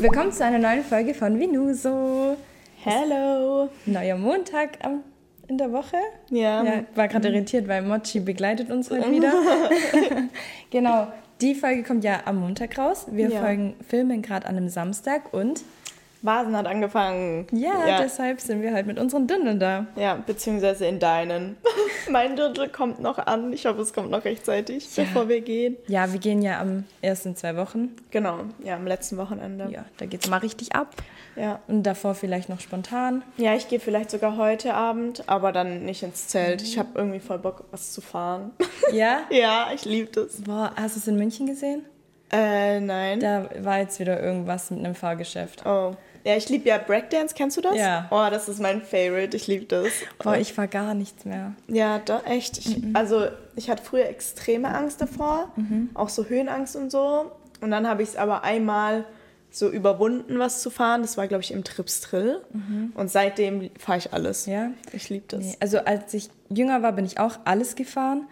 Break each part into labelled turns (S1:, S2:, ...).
S1: Willkommen zu einer neuen Folge von Vinuso.
S2: Hello.
S1: Neuer Montag am, in der Woche.
S2: Ja.
S1: ja war gerade irritiert, weil Mochi begleitet uns heute wieder. genau. Die Folge kommt ja am Montag raus. Wir
S2: Ja.
S1: folgen Filmen gerade an einem Samstag und
S2: Vasen hat angefangen.
S1: ja,
S2: ja.
S1: deshalb sind wir halt mit unseren Dündeln da.
S2: Ja, beziehungsweise in deinen. mein Drittel kommt noch an. Ich hoffe, es kommt noch rechtzeitig,
S1: Ja.
S2: bevor wir gehen.
S1: Ja, wir gehen ja am ersten zwei Wochen.
S2: Genau, ja, am letzten Wochenende.
S1: Ja, da geht's mal richtig ab.
S2: Ja,
S1: Und davor vielleicht noch spontan.
S2: ja ich gehe vielleicht sogar heute Abend, aber dann nicht ins Zelt. Ich habe irgendwie voll Bock, was zu fahren.
S1: Ja?
S2: ja, ich liebe das.
S1: Boah, hast du es in München gesehen?
S2: Äh, nein.
S1: Da war jetzt wieder irgendwas mit einem Fahrgeschäft.
S2: Oh. Ja, ich liebe ja Breakdance, kennst du das?
S1: Ja.
S2: Oh, das ist mein Favorite, ich liebe das.
S1: Boah, ich war gar nichts mehr.
S2: Ja, da echt. Ich, Also ich hatte früher extreme Angst davor, auch so Höhenangst und so. Und dann habe ich es aber einmal so überwunden, was zu fahren. Das war, glaube ich, im Tripstrill. Und seitdem fahre ich alles.
S1: Ja?
S2: Ich liebe das.
S1: Nee, also als ich jünger war, bin ich auch alles gefahren.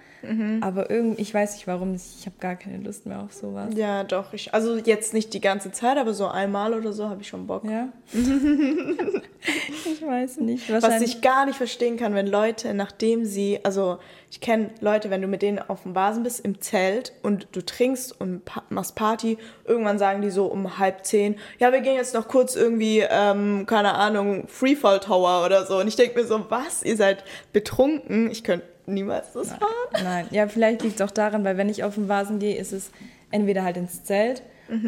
S1: Aber irgendwie, ich weiß nicht warum, ich habe gar keine Lust mehr auf sowas.
S2: Ja, doch. Ich, also jetzt nicht die ganze Zeit, aber so einmal oder so habe ich schon Bock.
S1: Ja? ich weiß nicht.
S2: Was ich gar nicht verstehen kann, wenn Leute, nachdem sie, also ich kenne Leute, wenn du mit denen auf dem Basen bist im Zelt und du trinkst und pa machst Party, irgendwann sagen die so um halb zehn, ja, wir gehen jetzt noch kurz irgendwie, ähm, keine Ahnung, Freefall Tower oder so. Und ich denke mir so, was, ihr seid betrunken? Ich könnte niemals das fahren.
S1: Nein, ja, vielleicht liegt es auch daran, weil wenn ich auf den Vasen gehe, ist es entweder halt ins Zelt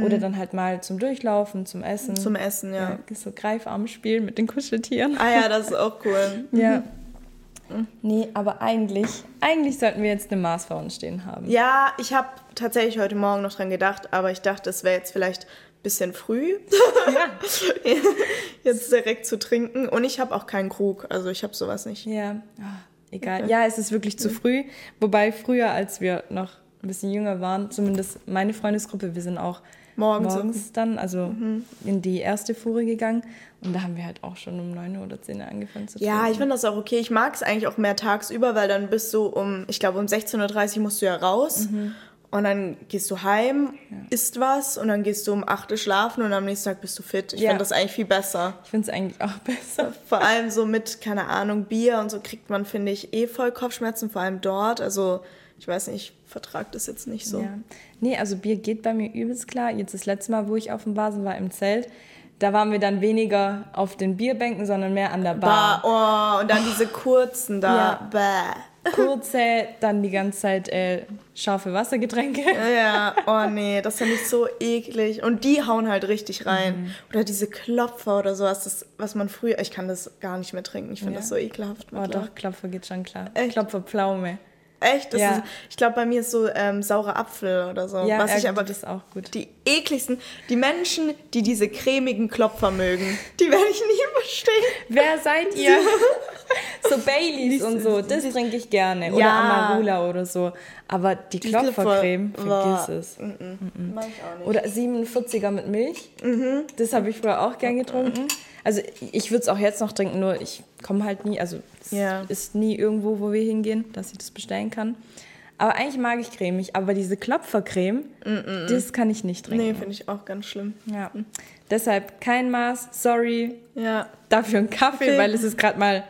S1: oder dann halt mal zum Durchlaufen, zum Essen.
S2: Zum Essen, ja.
S1: ja. So Greifarmspiel mit den Kuscheltieren.
S2: Ah ja, das ist auch cool.
S1: Ja. Nee, aber eigentlich, eigentlich sollten wir jetzt eine Maß vor uns stehen haben.
S2: Ja, ich habe tatsächlich heute Morgen noch dran gedacht, aber ich dachte, es wäre jetzt vielleicht ein bisschen früh, jetzt direkt zu trinken. Und ich habe auch keinen Krug, also ich habe sowas nicht.
S1: Ja, ah, egal. Ja, es ist wirklich zu früh. Wobei früher, als wir noch ein bisschen jünger waren, zumindest meine Freundesgruppe, wir sind auch
S2: Morgens.
S1: morgens dann, also in die erste Fuhre gegangen. Und da haben wir halt auch schon um 9 Uhr oder 10 Uhr angefangen zu
S2: Ja,
S1: trinken.
S2: ich finde das auch okay. Ich mag es eigentlich auch mehr tagsüber, weil dann bist du um, ich glaube um 16.30 Uhr musst du ja raus. Und dann gehst du heim, isst was und dann gehst du um 8 Uhr schlafen und am nächsten Tag bist du fit. Ich
S1: Ja.
S2: finde das eigentlich viel besser.
S1: Ich finde es eigentlich auch besser.
S2: Vor allem so mit, keine Ahnung, Bier und so kriegt man, finde ich, eh voll Kopfschmerzen, vor allem dort. Also, ich weiß nicht, ich vertrage das jetzt nicht so.
S1: Ja. Nee, also Bier geht bei mir übelst klar. Jetzt das letzte Mal, wo ich auf dem Basen war im Zelt, da waren wir dann weniger auf den Bierbänken, sondern mehr an der Bar.
S2: Bah, oh, und dann diese kurzen da.
S1: Ja.
S2: Bäh.
S1: Kurze, dann die ganze Zeit äh, scharfe Wassergetränke.
S2: Ja, oh nee, das finde ich so eklig. Und die hauen halt richtig rein.
S1: Mhm.
S2: Oder diese Klopfer oder sowas, das, was man früher. Ich kann das gar nicht mehr trinken. Ich finde
S1: Ja.
S2: das so ekelhaft.
S1: Oh doch, Klopfer geht schon klar.
S2: Echt?
S1: Klopfer Pflaume.
S2: Echt? Das
S1: Ja.
S2: ist, ich glaube, bei mir ist so ähm, saurer Apfel oder so.
S1: Ja,
S2: was ich
S1: äh,
S2: aber
S1: das ist auch gut.
S2: die ekligsten, die Menschen, die diese cremigen Klopfer mögen, die werde ich nie verstehen.
S1: Wer seid ihr? so Baileys und so, das trinke ich gerne. Oder
S2: Ja.
S1: Amarula oder so. Aber die Klopfercreme,
S2: Klopfer-
S1: vergiss es.
S2: Mach ich auch nicht.
S1: Oder 47er mit Milch. Das habe ich früher auch gern getrunken. Also ich würde es auch jetzt noch trinken, nur ich komme halt nie, also es
S2: Ja.
S1: ist nie irgendwo, wo wir hingehen, dass ich das bestellen kann. Aber eigentlich mag ich cremig, aber diese Klopfercreme, das kann ich nicht
S2: nee,
S1: trinken.
S2: finde ich auch ganz schlimm.
S1: ja. Deshalb kein Maß, sorry,
S2: Ja,
S1: dafür ein Kaffee,
S2: Kaffee.
S1: weil es ist gerade mal,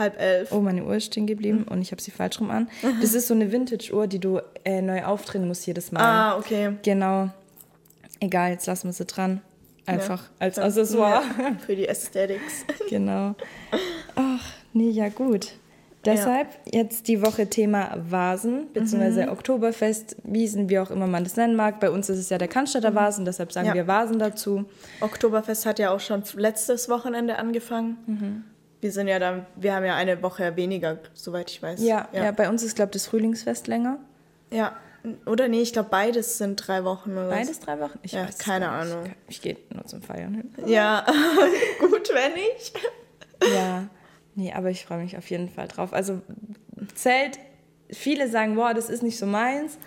S2: halb elf.
S1: oh, meine Uhr ist stehen geblieben und ich habe sie falsch rum an. Das ist so eine Vintage-Uhr, die du äh, neu aufdrehen musst jedes Mal.
S2: Ah, okay.
S1: Genau. Egal, jetzt lassen wir sie dran. Einfach als
S2: Ja.
S1: Accessoire.
S2: Ja, für die Aesthetics.
S1: Genau. Ach, nee, ja gut. Deshalb jetzt die Woche Thema Vasen, beziehungsweise
S2: Mhm.
S1: Oktoberfest, Wiesen, wie auch immer man das nennen mag. Bei uns ist es ja der Cannstatter Vasen, deshalb sagen
S2: Mhm. Ja.
S1: wir Vasen dazu.
S2: Oktoberfest hat ja auch schon letztes Wochenende angefangen. Wir sind ja dann, wir haben ja eine Woche weniger, soweit ich weiß.
S1: Ja, ja.
S2: ja.
S1: bei uns ist, glaube ich, das Frühlingsfest länger.
S2: Ja. Oder nee, ich glaube beides sind drei Wochen oder
S1: Beides drei Wochen? Ich
S2: Ja,
S1: weiß
S2: keine. Ahnung.
S1: Ich gehe nur zum Feiern hin.
S2: Ja, gut, wenn ich.
S1: Ja, nee, aber ich freue mich auf jeden Fall drauf. Also Zelt, viele sagen, boah, das ist nicht so meins.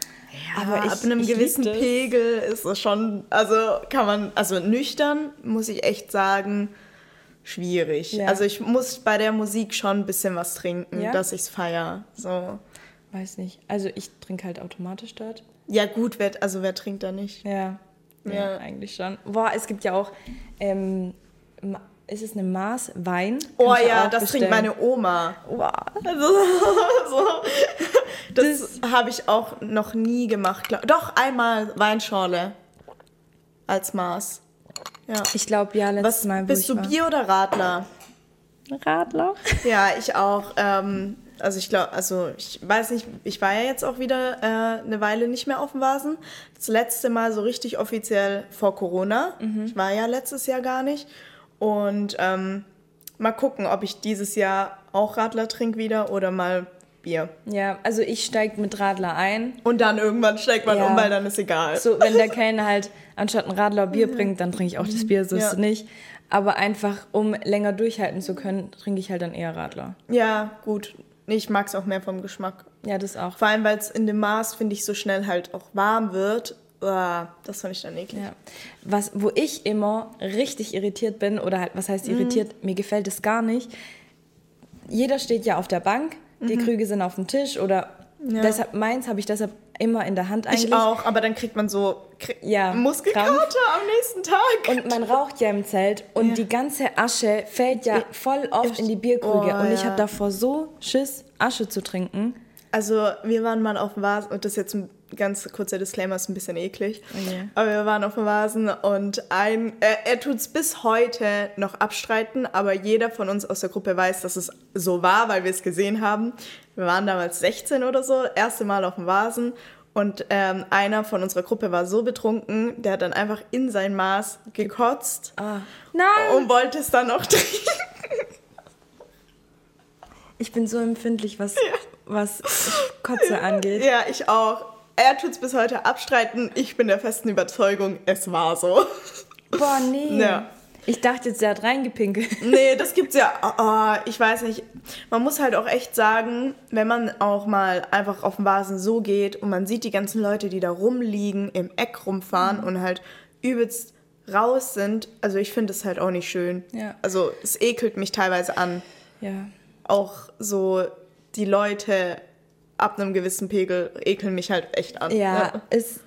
S1: aber ich,
S2: ab einem
S1: ich
S2: gewissen. Pegel ist es schon, also kann man, also nüchtern muss ich echt sagen, schwierig.
S1: Ja.
S2: Also ich muss bei der Musik schon ein bisschen was trinken,
S1: Ja?
S2: dass ich's feier. So.
S1: Weiß nicht. Also ich trinke halt automatisch dort.
S2: Ja gut, wer, also wer trinkt da nicht?
S1: Ja. Ja,
S2: Ja.
S1: eigentlich schon. Boah, es gibt ja auch, ähm, ist es eine Maß Wein?
S2: Oh ja, das
S1: bestellen.
S2: trinkt meine Oma.
S1: Boah.
S2: Also, so. Das, habe ich auch noch nie gemacht. Doch, einmal Weinschorle als Maß. Ja.
S1: Ich glaube, ja, letztes
S2: Was,
S1: Mal, wo
S2: bist
S1: ich
S2: du
S1: war.
S2: Bier oder Radler?
S1: Radler?
S2: Ja, ich auch. Ähm, also ich glaube, also ich weiß nicht, ich war ja jetzt auch wieder äh, eine Weile nicht mehr auf dem Vasen. Das letzte Mal so richtig offiziell vor Corona. Ich war ja letztes Jahr gar nicht. Und ähm, mal gucken, ob ich dieses Jahr auch Radler trinke wieder oder mal Bier.
S1: Ja, also ich steige mit Radler ein.
S2: Und dann irgendwann steigt man
S1: Ja.
S2: um, weil dann ist egal.
S1: So, wenn der Kellner halt anstatt ein Radler Bier bringt, dann trinke ich auch das Bier, so ist es nicht. Aber einfach, um länger durchhalten zu können, trinke ich halt dann eher Radler.
S2: Ja, gut. Ich mag es auch mehr vom Geschmack.
S1: Ja, das auch.
S2: Vor allem, weil es in dem Maß, finde ich, so schnell halt auch warm wird. Uah, das fand ich dann eklig.
S1: Ja. Was, wo ich immer richtig irritiert bin, oder halt, was heißt irritiert, mir gefällt es gar nicht. Jeder steht ja auf der Bank, die Krüge sind auf dem Tisch oder
S2: Ja.
S1: deshalb, meins habe ich deshalb immer in der Hand eigentlich.
S2: Ich auch, aber dann kriegt man so Kr
S1: Ja,
S2: Muskelkater
S1: Krampf.
S2: am nächsten Tag.
S1: Und man raucht ja im Zelt und
S2: Ja.
S1: die ganze Asche fällt ja voll oft in die Bierkrüge.
S2: Oh,
S1: und ich habe davor so Schiss, Asche zu trinken.
S2: Also wir waren mal auf dem Vasen, und das ist jetzt ein ganz kurzer Disclaimer, ist ein bisschen eklig.
S1: Okay.
S2: Aber wir waren auf dem Vasen und ein, er, er tut es bis heute noch abstreiten, aber jeder von uns aus der Gruppe weiß, dass es so war, weil wir es gesehen haben. Wir waren damals 16 oder so, erste Mal auf dem Vasen und ähm, einer von unserer Gruppe war so betrunken, der hat dann einfach in sein Maß gekotzt
S1: Ah. Nein!
S2: und wollte es dann noch trinken.
S1: Ich bin so empfindlich, was, was Kotze angeht.
S2: Ja, ich auch. Er tut es bis heute abstreiten. Ich bin der festen Überzeugung, es war so.
S1: Boah, nee.
S2: Ja.
S1: Ich dachte jetzt, er hat reingepinkelt.
S2: Nee, das gibt's ja. Oh, ich weiß nicht. Man muss halt auch echt sagen, wenn man auch mal einfach auf dem Vasen so geht und man sieht die ganzen Leute, die da rumliegen, im Eck rumfahren
S1: Mhm.
S2: und halt übelst raus sind. Also ich finde es halt auch nicht schön.
S1: Ja.
S2: Also es ekelt mich teilweise an.
S1: Ja.
S2: Auch so die Leute ab einem gewissen Pegel ekeln mich halt echt an.
S1: Ja, es.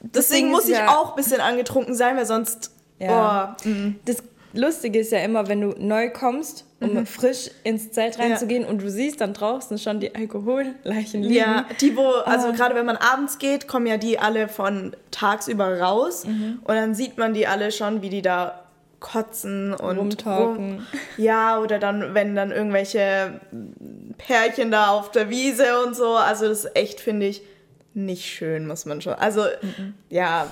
S2: Deswegen
S1: Ding
S2: muss
S1: ist
S2: ich
S1: ja-
S2: auch ein bisschen angetrunken sein, weil sonst.
S1: Ja.
S2: Oh, mm.
S1: Das Lustige ist ja immer, wenn du neu kommst, um frisch ins Zelt reinzugehen und du siehst dann draußen schon die Alkoholleichen liegen.
S2: Ja, die, wo, also
S1: Ah.
S2: gerade wenn man abends geht, kommen ja die alle von tagsüber raus
S1: Mhm.
S2: und dann sieht man die alle schon, wie die da kotzen und
S1: Rumtalken.
S2: rum- Ja, oder dann, wenn dann irgendwelche Pärchen da auf der Wiese und so. Also das ist echt, finde ich, nicht schön, muss man schon. Also,
S1: Mhm.
S2: ja,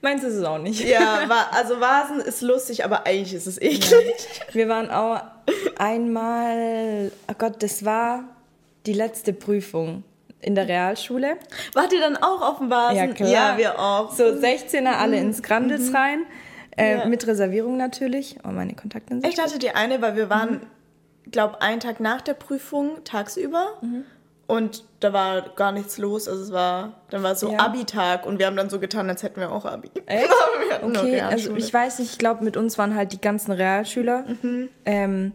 S1: Meins ist es auch nicht.
S2: ja, wa- also Vasen ist lustig, aber eigentlich ist es eklig.
S1: Wir waren auch einmal, oh Gott, das war die letzte Prüfung in der Realschule.
S2: Wart ihr dann auch auf dem Vasen?
S1: Ja, klar.
S2: Ja, wir auch.
S1: So 16er alle ins Grandels rein. Äh,
S2: Ja.
S1: Mit Reservierung natürlich. Oh, meine Kontaktlinsen.
S2: Echt hattet ihr eine, weil wir waren, glaube einen Tag nach der Prüfung tagsüber und da war gar nichts los. Also es war, dann war so
S1: Ja.
S2: Abi-Tag und wir haben dann so getan, als hätten wir auch Abi.
S1: Echt?
S2: Wir
S1: Okay, also ich weiß nicht, ich glaube, mit uns waren halt die ganzen Realschüler.
S2: Mhm.
S1: Ähm,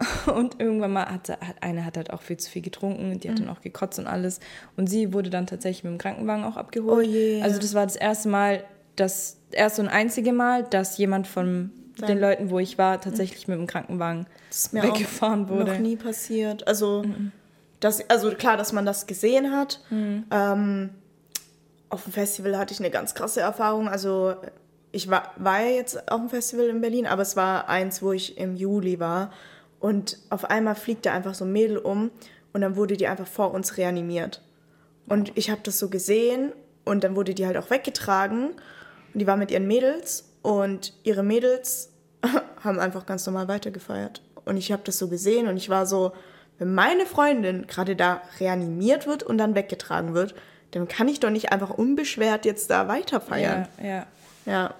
S1: und irgendwann mal hat, eine hat halt auch viel zu viel getrunken, die hat
S2: Mhm.
S1: dann auch gekotzt und alles. Und sie wurde dann tatsächlich mit dem Krankenwagen auch abgeholt.
S2: Oh je.
S1: Also das war das erste Mal, das erste und einzige Mal, dass jemand von den Leuten, wo ich war, tatsächlich mit dem Krankenwagen
S2: Das ist mir
S1: weggefahren
S2: auch
S1: wurde.
S2: noch nie passiert. Also, das, also klar, dass man das gesehen hat. Ähm, auf dem Festival hatte ich eine ganz krasse Erfahrung. Also ich war, war ja jetzt auf dem Festival in Berlin, aber es war eins, wo ich im Juli war. Und auf einmal fliegt da einfach so ein Mädel um und dann wurde die einfach vor uns reanimiert. Und ich habe das so gesehen und dann wurde die halt auch weggetragen die war mit ihren Mädels und ihre Mädels haben einfach ganz normal weitergefeiert. Und ich habe das so gesehen und ich war so, wenn meine Freundin gerade da reanimiert wird und dann weggetragen wird, dann kann ich doch nicht einfach unbeschwert jetzt da weiterfeiern.
S1: Ja, ja.
S2: Ja.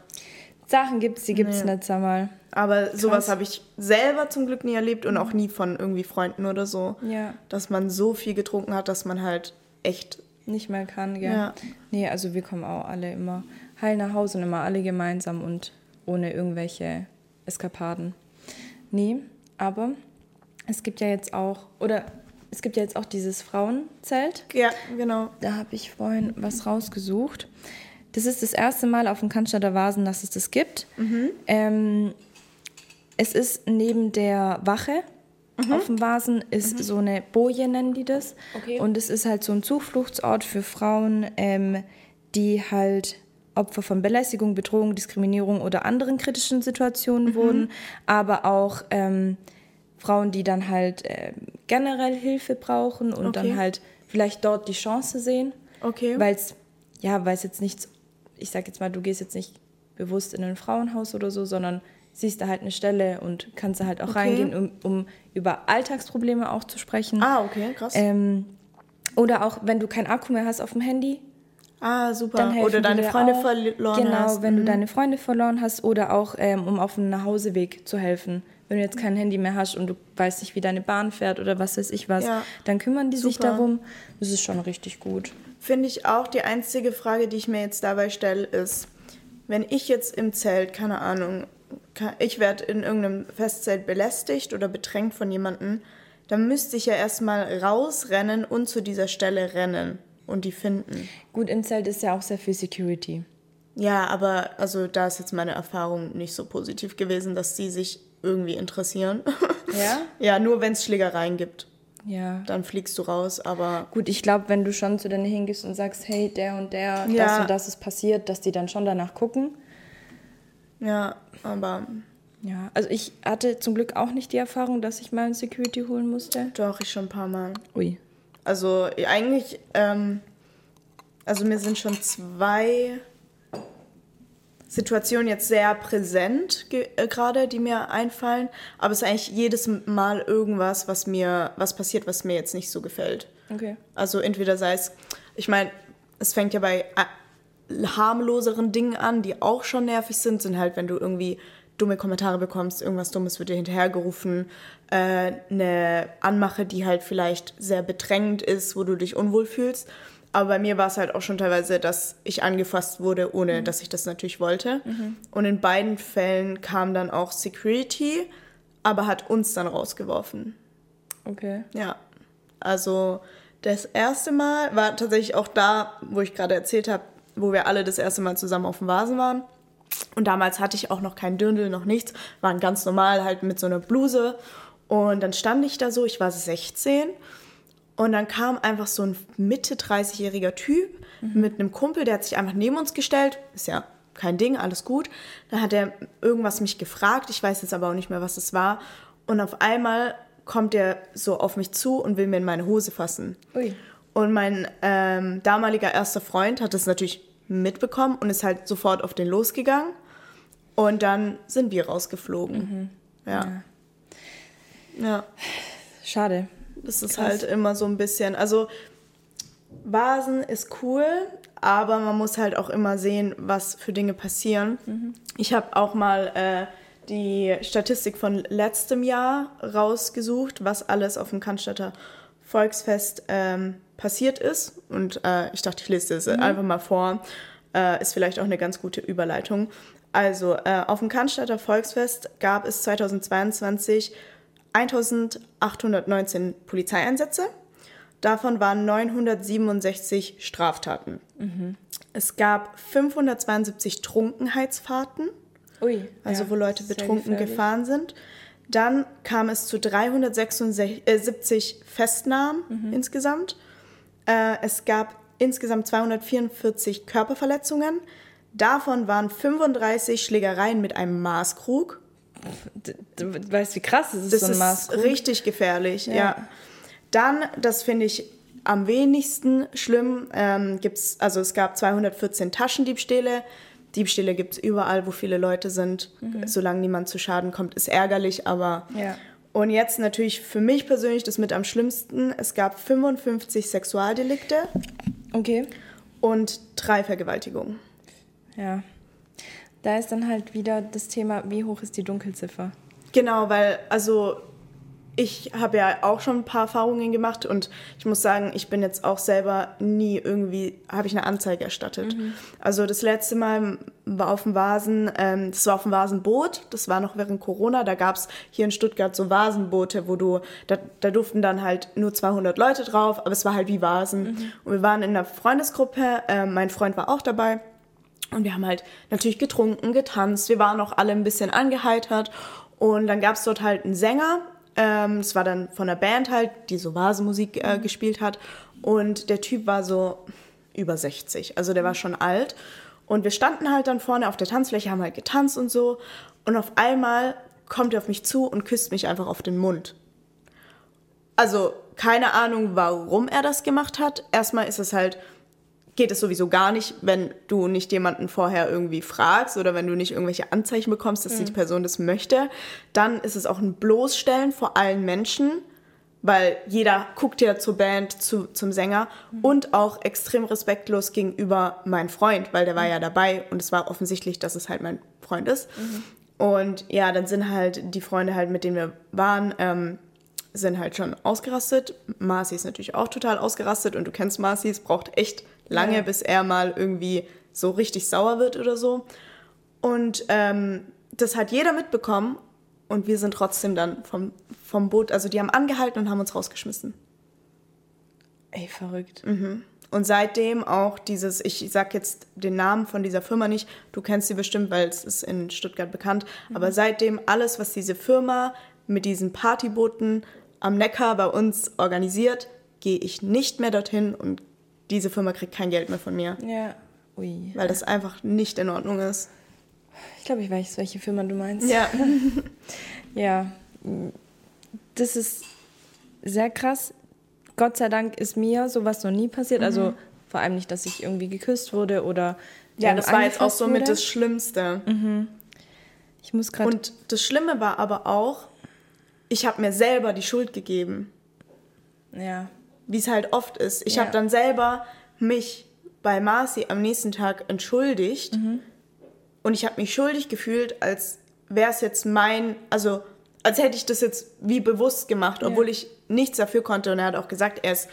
S1: Sachen gibt's, die gibt's nicht, sag mal.
S2: Aber sowas habe ich selber zum Glück nie erlebt und auch nie von irgendwie Freunden oder so.
S1: Ja.
S2: Dass man so viel getrunken hat, dass man halt echt.
S1: nicht mehr kann, gell?
S2: Ja.
S1: Nee, also wir kommen auch alle immer heil nach Hause und immer alle gemeinsam und ohne irgendwelche Eskapaden. Nee, aber es gibt ja jetzt auch, oder es gibt ja jetzt auch dieses Frauenzelt.
S2: Ja, genau.
S1: Da habe ich vorhin was rausgesucht. das ist das erste Mal auf dem Cannstatter Vasen, dass es das gibt. Ähm, es ist neben der Wache auf dem Vasen ist so eine Boje, nennen die das.
S2: Okay.
S1: Und es ist halt so ein Zufluchtsort für Frauen, ähm, die halt Opfer von Belästigung, Bedrohung, Diskriminierung oder anderen kritischen Situationen wurden, aber auch ähm, Frauen, die dann halt ähm, generell Hilfe brauchen und
S2: Okay.
S1: dann halt vielleicht dort die Chance sehen.
S2: Okay.
S1: Weil es, ja, weil es jetzt nichts, ich sag jetzt mal, du gehst jetzt nicht bewusst in ein Frauenhaus oder so, sondern siehst da halt eine Stelle und kannst da halt auch
S2: Okay.
S1: reingehen, um, um über Alltagsprobleme auch zu sprechen.
S2: ah, okay, krass.
S1: Ähm, oder auch, wenn du kein Akku mehr hast auf dem Handy,
S2: ah, super. Oder deine Freunde
S1: auch.
S2: verloren
S1: genau,
S2: hast.
S1: wenn du
S2: Mhm.
S1: deine Freunde verloren hast oder auch, ähm, um auf dem Nachhauseweg zu helfen. Wenn du jetzt kein Handy mehr hast und du weißt nicht, wie deine Bahn fährt oder was weiß ich was,
S2: Ja.
S1: dann kümmern die sich
S2: Super.
S1: darum. Das ist schon richtig gut.
S2: Finde ich auch, die einzige Frage, die ich mir jetzt dabei stelle, ist, wenn ich jetzt im Zelt, keine Ahnung, ich werde in irgendeinem Festzelt belästigt oder bedrängt von jemandem, dann müsste ich ja erstmal rausrennen und zu dieser Stelle rennen und die finden.
S1: Gut, Zelt ist ja auch sehr viel Security.
S2: Ja, aber also da ist jetzt meine Erfahrung nicht so positiv gewesen, dass die sich irgendwie interessieren.
S1: Ja?
S2: ja, nur wenn es Schlägereien gibt,
S1: Ja.
S2: dann fliegst du raus, aber
S1: Gut, ich glaube, wenn du schon zu denen hingehst und sagst, hey, der und der, das
S2: Ja.
S1: und das ist passiert, dass die dann schon danach gucken.
S2: ja, aber
S1: Ja, also ich hatte zum Glück auch nicht die Erfahrung, dass ich mal ein Security holen musste.
S2: doch, ich schon ein paar Mal.
S1: Ui.
S2: Also eigentlich, ähm, also mir sind schon zwei Situationen jetzt sehr präsent äh, gerade, die mir einfallen. Aber es ist eigentlich jedes Mal irgendwas, was mir, was passiert, was mir jetzt nicht so gefällt.
S1: Okay.
S2: Also entweder sei es, ich meine, es fängt ja bei äh, harmloseren Dingen an, die auch schon nervig sind, sind halt, wenn du irgendwie dumme Kommentare bekommst, irgendwas Dummes wird dir hinterhergerufen, äh, eine Anmache, die halt vielleicht sehr bedrängend ist, wo du dich unwohl fühlst. Aber bei mir war es halt auch schon teilweise, dass ich angefasst wurde, ohne dass ich das natürlich wollte. Und in beiden Fällen kam dann auch Security, aber hat uns dann rausgeworfen.
S1: Okay.
S2: Ja, also das erste Mal war tatsächlich auch da, wo ich gerade erzählt habe, wo wir alle das erste Mal zusammen auf dem Vasen waren. Und damals hatte ich auch noch kein Dirndl, noch nichts, waren ganz normal halt mit so einer Bluse. Und dann stand ich da so, ich war 16 und dann kam einfach so ein Mitte 30-jähriger Typ mit einem Kumpel, der hat sich einfach neben uns gestellt. Ist ja kein Ding, alles gut. Dann hat er irgendwas mich gefragt, ich weiß jetzt aber auch nicht mehr, was es war. Und auf einmal kommt er so auf mich zu und will mir in meine Hose fassen.
S1: Ui.
S2: Und mein ähm, damaliger erster Freund hat das natürlich mitbekommen und ist halt sofort auf den losgegangen. Und dann sind wir rausgeflogen. Ja. Ja.
S1: Schade.
S2: Das ist
S1: Krass.
S2: halt immer so ein bisschen. Also, Vasen ist cool, aber man muss halt auch immer sehen, was für Dinge passieren. Ich habe auch mal äh, die Statistik von letztem Jahr rausgesucht, was alles auf dem Cannstatter Volksfest ähm, passiert ist. Und äh, ich dachte, ich lese das einfach mal vor. Äh, ist vielleicht auch eine ganz gute Überleitung. Also, äh, auf dem Cannstatter Volksfest gab es 2022 1819 Polizeieinsätze. Davon waren 967 Straftaten. Es gab 572 Trunkenheitsfahrten,
S1: Ui.
S2: also
S1: ja,
S2: wo Leute betrunken gefahren sind. Dann kam es zu 376 Festnahmen insgesamt. Äh, es gab insgesamt 244 Körperverletzungen. Davon waren 35 Schlägereien mit einem Maßkrug.
S1: Du weißt, wie krass es ist,
S2: Das
S1: so ein
S2: ist
S1: Maßkrug.
S2: richtig gefährlich, ja.
S1: Ja.
S2: Dann, das finde ich am wenigsten schlimm, ähm, gibt's, also es gab 214 Taschendiebstähle. Diebstähle gibt es überall, wo viele Leute sind. Solange niemand zu Schaden kommt, ist ärgerlich, aber.
S1: Ja.
S2: Und jetzt natürlich für mich persönlich das mit am schlimmsten. Es gab 55 Sexualdelikte
S1: Okay.
S2: und drei Vergewaltigungen.
S1: Ja. Da ist dann halt wieder das Thema, wie hoch ist die Dunkelziffer?
S2: Genau, weil, also ich habe ja auch schon ein paar Erfahrungen gemacht und ich muss sagen, ich bin jetzt auch selber nie irgendwie, habe ich eine Anzeige erstattet. Also das letzte Mal war auf dem Vasen, ähm, das war auf dem Vasenboot, das war noch während Corona, da gab es hier in Stuttgart so Vasenboote, wo du, da, da durften dann halt nur 200 Leute drauf, aber es war halt wie Vasen. Und wir waren in einer Freundesgruppe, ähm, mein Freund war auch dabei. Und wir haben halt natürlich getrunken, getanzt. Wir waren auch alle ein bisschen angeheitert. Und dann gab es dort halt einen Sänger. Ähm, das war dann von der Band halt, die so Vasenmusik äh, gespielt hat. Und der Typ war so über 60. Also der war schon alt. Und wir standen halt dann vorne auf der Tanzfläche, haben halt getanzt und so. Und auf einmal kommt er auf mich zu und küsst mich einfach auf den Mund. Also keine Ahnung, warum er das gemacht hat. Erstmal ist es halt, geht es sowieso gar nicht, wenn du nicht jemanden vorher irgendwie fragst oder wenn du nicht irgendwelche Anzeichen bekommst, dass mhm. die Person das möchte. Dann ist es auch ein Bloßstellen vor allen Menschen, weil jeder guckt ja zur Band, zu, zum Sänger mhm. und auch extrem respektlos gegenüber meinem Freund, weil der war ja dabei und es war offensichtlich, dass es halt mein Freund ist. Mhm. Und ja, dann sind halt die Freunde halt, mit denen wir waren, ähm, sind halt schon ausgerastet. Marcy ist natürlich auch total ausgerastet und du kennst Marcy, es braucht echt lange, ja. bis er mal irgendwie so richtig sauer wird oder so. Und ähm, das hat jeder mitbekommen und wir sind trotzdem dann vom, vom Boot, also die haben angehalten und haben uns rausgeschmissen.
S1: Ey, verrückt.
S2: Mhm. Und seitdem auch dieses, ich sag jetzt den Namen von dieser Firma nicht, du kennst sie bestimmt, weil es ist in Stuttgart bekannt, mhm. aber seitdem alles, was diese Firma mit diesen Partybooten am Neckar bei uns organisiert, gehe ich nicht mehr dorthin und diese Firma kriegt kein Geld mehr von mir.
S1: Ja. Ui.
S2: Weil das einfach nicht in Ordnung ist.
S1: Ich glaube, ich weiß, welche Firma du meinst.
S2: Ja.
S1: ja. Das ist sehr krass. Gott sei Dank ist mir sowas noch nie passiert. Also mhm. Also vor allem nicht, dass ich irgendwie geküsst wurde oder.
S2: Ja, das war jetzt auch so mit das Schlimmste.
S1: Mhm. Ich muss gerade.
S2: Und das Schlimme war aber auch, ich habe mir selber die Schuld gegeben.
S1: Ja
S2: wie es halt oft ist. Ich ja. habe dann selber mich bei Marcy am nächsten Tag entschuldigt mhm. und ich habe mich schuldig gefühlt, als wäre es jetzt mein, also als hätte ich das jetzt wie bewusst gemacht, obwohl ja. ich nichts dafür konnte. Und er hat auch gesagt, er ist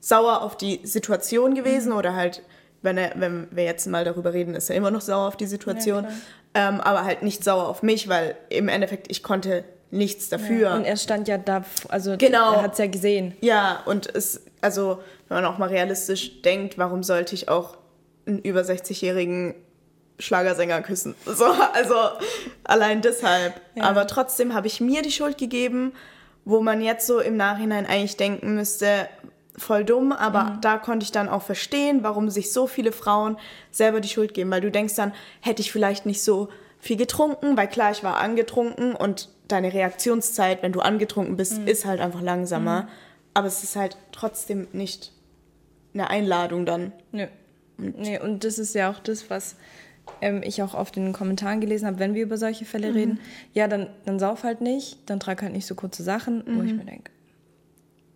S2: sauer auf die Situation gewesen mhm. oder halt, wenn, er, wenn wir jetzt mal darüber reden, ist er immer noch sauer auf die Situation, ja, ähm, aber halt nicht sauer auf mich, weil im Endeffekt ich konnte nichts dafür.
S1: Ja, und er stand ja da, also
S2: genau.
S1: er hat es ja gesehen.
S2: Ja, und es, also wenn man auch mal realistisch denkt, warum sollte ich auch einen über 60-jährigen Schlagersänger küssen? So, also allein deshalb. Ja. Aber trotzdem habe ich mir die Schuld gegeben, wo man jetzt so im Nachhinein eigentlich denken müsste, voll dumm, aber mhm. da konnte ich dann auch verstehen, warum sich so viele Frauen selber die Schuld geben, weil du denkst dann, hätte ich vielleicht nicht so viel getrunken, weil klar, ich war angetrunken und deine Reaktionszeit, wenn du angetrunken bist, mhm. ist halt einfach langsamer. Mhm. Aber es ist halt trotzdem nicht eine Einladung dann.
S1: Nö. Und, nee, und das ist ja auch das, was ähm, ich auch oft in den Kommentaren gelesen habe, wenn wir über solche Fälle mhm. reden. Ja, dann, dann sauf halt nicht, dann trag halt nicht so kurze Sachen, wo ich mhm. mir denke.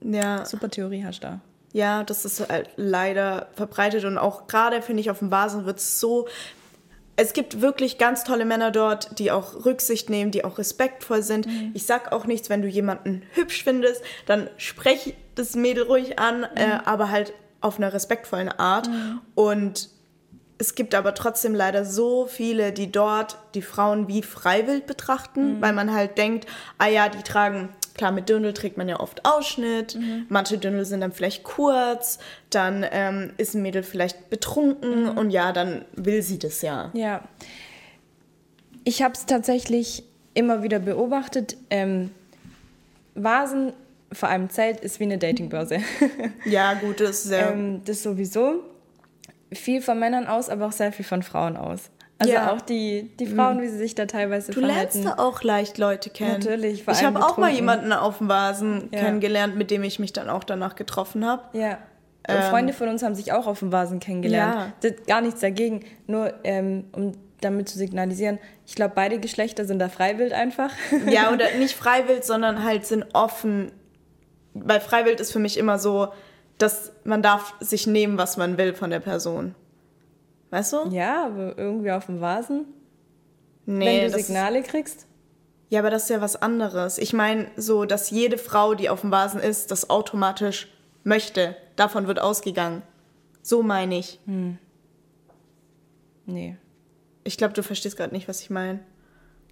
S2: Ja.
S1: Super Theorie hast du da.
S2: Ja, das ist halt leider verbreitet und auch gerade, finde ich, auf dem Basen wird es so es gibt wirklich ganz tolle Männer dort, die auch Rücksicht nehmen, die auch respektvoll sind. Mhm. Ich sag auch nichts, wenn du jemanden hübsch findest, dann sprech das Mädel ruhig an, mhm. äh, aber halt auf einer respektvollen Art. Mhm. Und es gibt aber trotzdem leider so viele, die dort die Frauen wie freiwillig betrachten, mhm. weil man halt denkt, ah ja, die tragen Klar, mit Dirndl trägt man ja oft Ausschnitt. Mhm. Manche Dirndl sind dann vielleicht kurz. Dann ähm, ist ein Mädel vielleicht betrunken mhm. und ja, dann will sie das ja.
S1: Ja. Ich habe es tatsächlich immer wieder beobachtet. Ähm, Vasen, vor allem Zelt, ist wie eine Datingbörse.
S2: ja, gut, das ist
S1: ja. Ähm, das sowieso. Viel von Männern aus, aber auch sehr viel von Frauen aus. Also ja. auch die, die Frauen, mhm. wie sie sich da teilweise
S2: du
S1: verhalten.
S2: Du lernst auch leicht Leute kennen.
S1: Natürlich,
S2: vor Ich habe auch mal jemanden auf dem Vasen ja. kennengelernt, mit dem ich mich dann auch danach getroffen habe.
S1: Ja. Ähm, Freunde von uns haben sich auch auf dem Vasen kennengelernt. Ja. gar nichts dagegen. Nur ähm, um damit zu signalisieren, ich glaube, beide Geschlechter sind da freiwillig einfach.
S2: Ja, oder nicht freiwillig, sondern halt sind offen. Weil freiwillig ist für mich immer so, dass man darf sich nehmen, was man will von der Person. Weißt du?
S1: Ja, aber irgendwie auf dem Vasen. Nee, Wenn du Signale kriegst.
S2: Ja, aber das ist ja was anderes. Ich meine, so, dass jede Frau, die auf dem Vasen ist, das automatisch möchte. Davon wird ausgegangen. So meine ich.
S1: Hm. Nee.
S2: Ich glaube, du verstehst gerade nicht, was ich meine.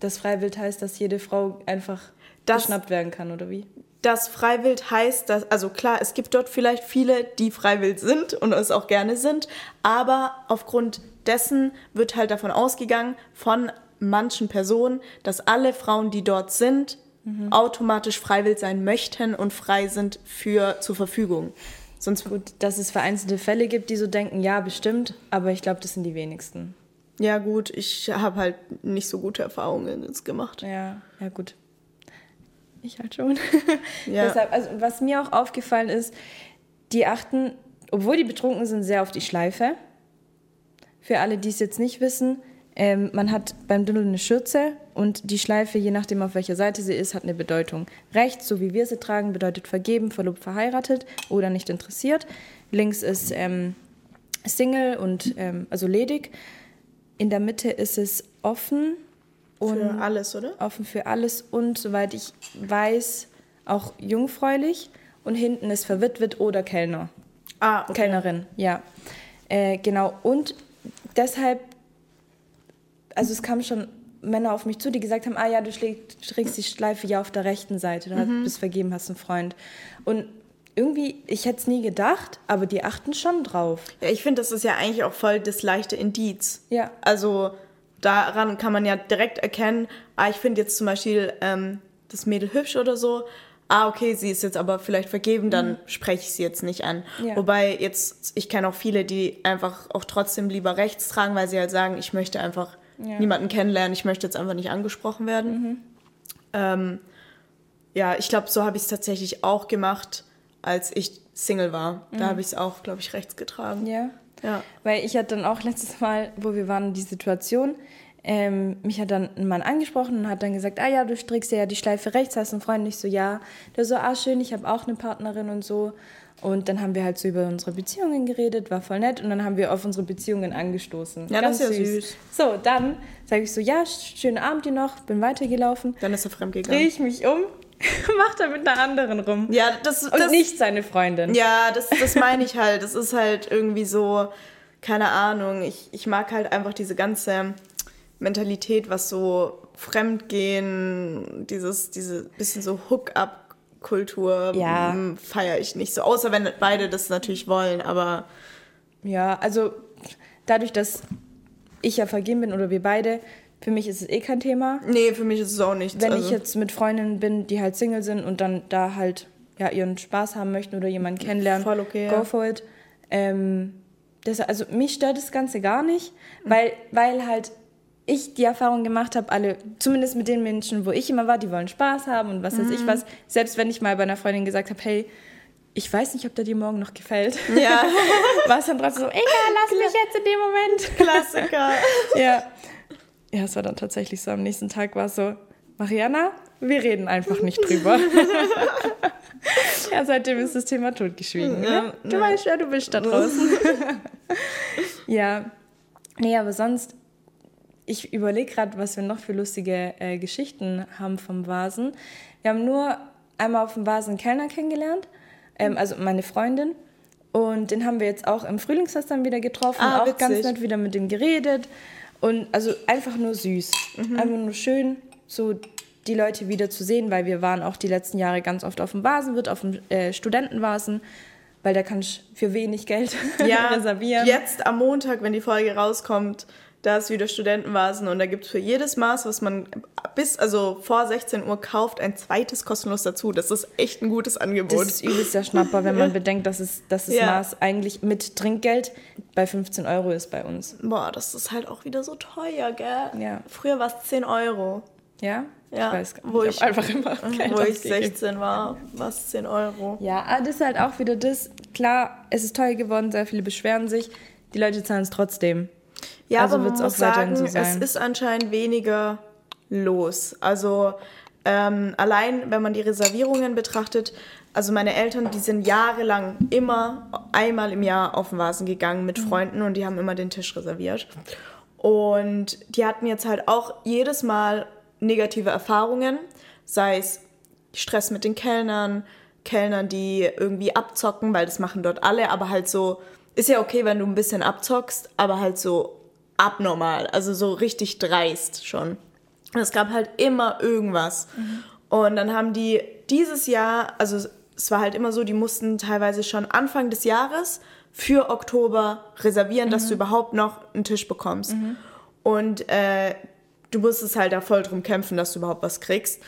S1: Das Freiwild heißt, dass jede Frau einfach das, geschnappt werden kann, oder wie?
S2: Das Freiwild heißt, dass, also klar, es gibt dort vielleicht viele, die freiwillig sind und es auch gerne sind, aber aufgrund dessen wird halt davon ausgegangen, von manchen Personen, dass alle Frauen, die dort sind, mhm. automatisch freiwillig sein möchten und frei sind für zur Verfügung.
S1: Sonst gut, dass es vereinzelte Fälle gibt, die so denken, ja, bestimmt, aber ich glaube, das sind die wenigsten.
S2: Ja, gut, ich habe halt nicht so gute Erfahrungen jetzt gemacht.
S1: Ja, ja, gut. Ich halt schon. Ja. Deshalb, also was mir auch aufgefallen ist, die achten, obwohl die betrunken sind, sehr auf die Schleife. Für alle, die es jetzt nicht wissen, ähm, man hat beim Dünnel eine Schürze und die Schleife, je nachdem auf welcher Seite sie ist, hat eine Bedeutung. Rechts, so wie wir sie tragen, bedeutet vergeben, verlobt, verheiratet oder nicht interessiert. Links ist ähm, Single und ähm, also ledig. In der Mitte ist es offen.
S2: Und für alles, oder?
S1: Offen für alles und, soweit ich weiß, auch jungfräulich. Und hinten ist verwitwet oder Kellner.
S2: Ah, okay.
S1: Kellnerin, ja. Äh, genau. Und deshalb also es kamen schon Männer auf mich zu, die gesagt haben, ah ja, du trägst die Schleife ja auf der rechten Seite, du mhm. bist vergeben, hast einen Freund. Und irgendwie, ich hätte es nie gedacht, aber die achten schon drauf.
S2: Ja, ich finde, das ist ja eigentlich auch voll das leichte Indiz.
S1: Ja.
S2: Also daran kann man ja direkt erkennen, ah, ich finde jetzt zum Beispiel ähm, das Mädel hübsch oder so. Ah, okay, sie ist jetzt aber vielleicht vergeben, dann mhm. spreche ich sie jetzt nicht an. Ja. Wobei jetzt, ich kenne auch viele, die einfach auch trotzdem lieber rechts tragen, weil sie halt sagen, ich möchte einfach ja. niemanden kennenlernen, ich möchte jetzt einfach nicht angesprochen werden. Mhm. Ähm, ja, ich glaube, so habe ich es tatsächlich auch gemacht, als ich Single war. Da mhm. habe ich es auch, glaube ich, rechts getragen.
S1: Ja. Ja. Weil ich hatte dann auch letztes Mal, wo wir waren, die Situation, ähm, mich hat dann ein Mann angesprochen und hat dann gesagt, ah ja, du strickst ja die Schleife rechts, hast einen Freund. nicht so, ja. Der so, ah schön, ich habe auch eine Partnerin und so. Und dann haben wir halt so über unsere Beziehungen geredet, war voll nett. Und dann haben wir auf unsere Beziehungen angestoßen.
S2: Ja, Ganz das ist ja süß. süß.
S1: So, dann sage ich so, ja, schönen Abend dir noch, bin weitergelaufen.
S2: Dann ist er fremdgegangen.
S1: Drehe ich mich um, macht er mit einer anderen rum.
S2: Ja, das...
S1: Und
S2: das,
S1: nicht seine Freundin.
S2: Ja, das, das meine ich halt. Das ist halt irgendwie so, keine Ahnung, ich, ich mag halt einfach diese ganze Mentalität, was so Fremdgehen, dieses, diese bisschen so Hook-up Kultur
S1: ja.
S2: Hm, feiere ich nicht so. Außer wenn beide das natürlich wollen, aber.
S1: Ja, also dadurch, dass ich ja vergeben bin oder wir beide, für mich ist es eh kein Thema.
S2: Nee, für mich ist es auch nichts.
S1: Wenn also. ich jetzt mit Freundinnen bin, die halt Single sind und dann da halt ja, ihren Spaß haben möchten oder jemanden kennenlernen,
S2: Voll okay,
S1: go ja. for it. Ähm, das, also mich stört das Ganze gar nicht, weil, weil halt ich die Erfahrung gemacht habe, alle, zumindest mit den Menschen, wo ich immer war, die wollen Spaß haben und was mhm. weiß ich mhm. was. Selbst wenn ich mal bei einer Freundin gesagt habe, hey, ich weiß nicht, ob der dir morgen noch gefällt.
S2: Ja.
S1: war es dann trotzdem so, egal, lass mich jetzt in dem Moment.
S2: Klassiker.
S1: ja. Ja, es war dann tatsächlich so. Am nächsten Tag war es so, Mariana, wir reden einfach nicht drüber. ja, seitdem ist das Thema totgeschwiegen. Ne? Du ja. weißt ja, du bist da draußen. ja. Nee, aber sonst ich überlege gerade, was wir noch für lustige äh, Geschichten haben vom Vasen. Wir haben nur einmal auf dem Vasen Kellner kennengelernt, ähm, also meine Freundin. Und den haben wir jetzt auch im Frühlingsfest dann wieder getroffen, ah, auch witzig. ganz nett wieder mit dem geredet. Und also einfach nur süß. Mhm. Einfach nur schön, so die Leute wieder zu sehen, weil wir waren auch die letzten Jahre ganz oft auf dem Vasenwirt, auf dem äh, Studentenvasen, weil da kann ich für wenig Geld
S2: ja,
S1: reservieren.
S2: Jetzt am Montag, wenn die Folge rauskommt, da ist wieder Studentenvasen und da gibt es für jedes Maß, was man bis, also vor 16 Uhr kauft, ein zweites kostenlos dazu. Das ist echt ein gutes Angebot. Das
S1: ist übelst der Schnapper, wenn man bedenkt, dass es, dass das ja. Maß eigentlich mit Trinkgeld bei 15 Euro ist bei uns.
S2: Boah, das ist halt auch wieder so teuer, gell?
S1: Ja.
S2: Früher war es 10 Euro.
S1: Ja?
S2: Ja,
S1: ich weiß gar
S2: nicht. Wo ich,
S1: einfach immer
S2: Wo ich 16 war, war es 10 Euro.
S1: Ja, aber das ist halt auch wieder das. Klar, es ist teuer geworden, sehr viele beschweren sich. Die Leute zahlen es trotzdem.
S2: Ja, also aber man muss sagen, so es ist anscheinend weniger los. Also ähm, allein, wenn man die Reservierungen betrachtet, also meine Eltern, die sind jahrelang immer einmal im Jahr auf den Vasen gegangen mit mhm. Freunden und die haben immer den Tisch reserviert. Und die hatten jetzt halt auch jedes Mal negative Erfahrungen, sei es Stress mit den Kellnern, Kellnern, die irgendwie abzocken, weil das machen dort alle, aber halt so, ist ja okay, wenn du ein bisschen abzockst, aber halt so abnormal, also so richtig dreist schon. Es gab halt immer irgendwas. Mhm. Und dann haben die dieses Jahr, also es war halt immer so, die mussten teilweise schon Anfang des Jahres für Oktober reservieren, dass du überhaupt noch einen Tisch bekommst. Und äh, du musstest halt da voll drum kämpfen, dass du überhaupt was kriegst.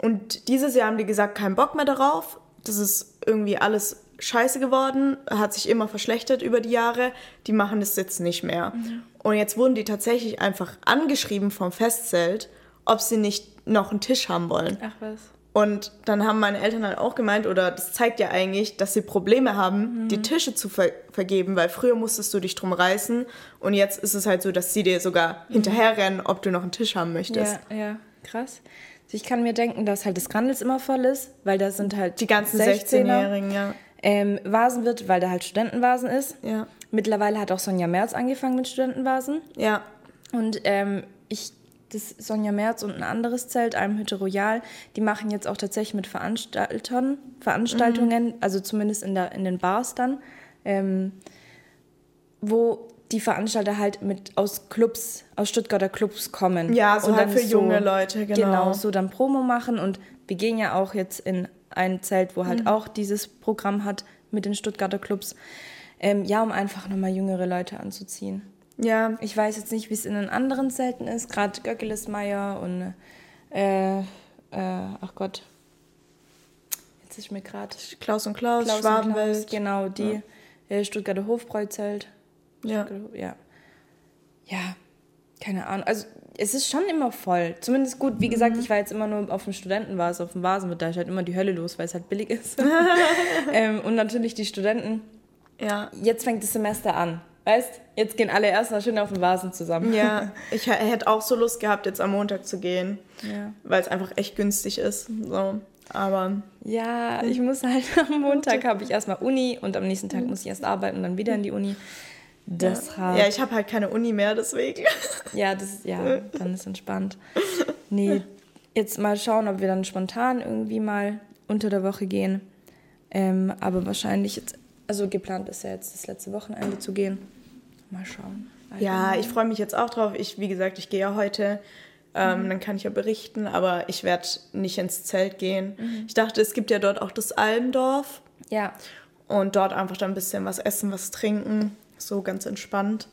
S2: Und dieses Jahr haben die gesagt, kein Bock mehr darauf. Das ist irgendwie alles scheiße geworden, hat sich immer verschlechtert über die Jahre. Die machen das jetzt nicht mehr. Und jetzt wurden die tatsächlich einfach angeschrieben vom Festzelt, ob sie nicht noch einen Tisch haben wollen.
S1: Ach was.
S2: Und dann haben meine Eltern halt auch gemeint, oder das zeigt ja eigentlich, dass sie Probleme haben,
S1: Mhm.
S2: die Tische zu ver vergeben, weil früher musstest du dich drum reißen und jetzt ist es halt so, dass sie dir sogar hinterherrennen, ob du noch einen Tisch haben möchtest.
S1: Mhm. Ja, ja, krass. Also ich kann mir denken, dass halt das Grandels immer voll ist, weil da sind halt
S2: Die ganzen
S1: 16er.
S2: 16-Jährigen, ja.
S1: Ähm, Vasen wird, weil da halt Studentenvasen ist.
S2: Ja.
S1: Mittlerweile hat auch Sonja Merz angefangen mit Studentenvasen.
S2: Ja.
S1: Und ähm, ich, das Sonja Merz und ein anderes Zelt, Almhütte Royal, die machen jetzt auch tatsächlich mit Veranstaltern, Veranstaltungen, also zumindest in, der, in den Bars dann, ähm, wo die Veranstalter halt mit aus Clubs, aus Stuttgarter Clubs kommen.
S2: Ja, so
S1: Und
S2: halt
S1: dann
S2: für junge Leute, genau.
S1: Genau, so dann Promo machen und wir gehen ja auch jetzt in ein Zelt, wo
S2: Mhm.
S1: halt auch dieses Programm hat mit den Stuttgarter Clubs. Ähm, ja, um einfach nochmal jüngere Leute anzuziehen.
S2: Ja.
S1: Ich weiß jetzt nicht, wie es in den anderen Zelten ist, gerade Göckelesmeier und äh, äh, ach Gott, jetzt ist mir gerade
S2: Klaus und Klaus,
S1: Klaus und
S2: Schwabenwelt.
S1: Klaus, genau, die äh, Stuttgarter Hofbräuzelt.
S2: Ja.
S1: ja. Ja, keine Ahnung. Also es ist schon immer voll. Zumindest gut, wie gesagt, ich war jetzt immer nur auf dem Studentenvase, auf dem Vasen, da ist halt immer die Hölle los, weil es halt billig ist. ähm, und natürlich die Studenten.
S2: Ja.
S1: Jetzt fängt das Semester an. Weißt, jetzt gehen alle erstmal schön auf den Vasen zusammen.
S2: Ja, ich hätte auch so Lust gehabt, jetzt am Montag zu gehen,
S1: Ja.
S2: weil es einfach echt günstig ist. So. Aber
S1: Ja, ich muss halt am Montag habe ich erstmal Uni und am nächsten Tag muss ich erst arbeiten und dann wieder in die Uni. Deshalb.
S2: ja, ich habe halt keine Uni mehr, deswegen.
S1: Ja, das ja, dann ist entspannt. Nee, jetzt mal schauen, ob wir dann spontan irgendwie mal unter der Woche gehen. Ähm, aber wahrscheinlich jetzt, also geplant ist ja jetzt das letzte Wochenende zu gehen. Mal schauen.
S2: Ja, ich freue mich jetzt auch drauf. Ich, wie gesagt, ich gehe ja heute. Ähm, Dann kann ich ja berichten, aber ich werde nicht ins Zelt gehen. Ich dachte, es gibt ja dort auch das Almdorf
S1: Ja,
S2: und dort einfach dann ein bisschen was essen, was trinken. So ganz entspannt.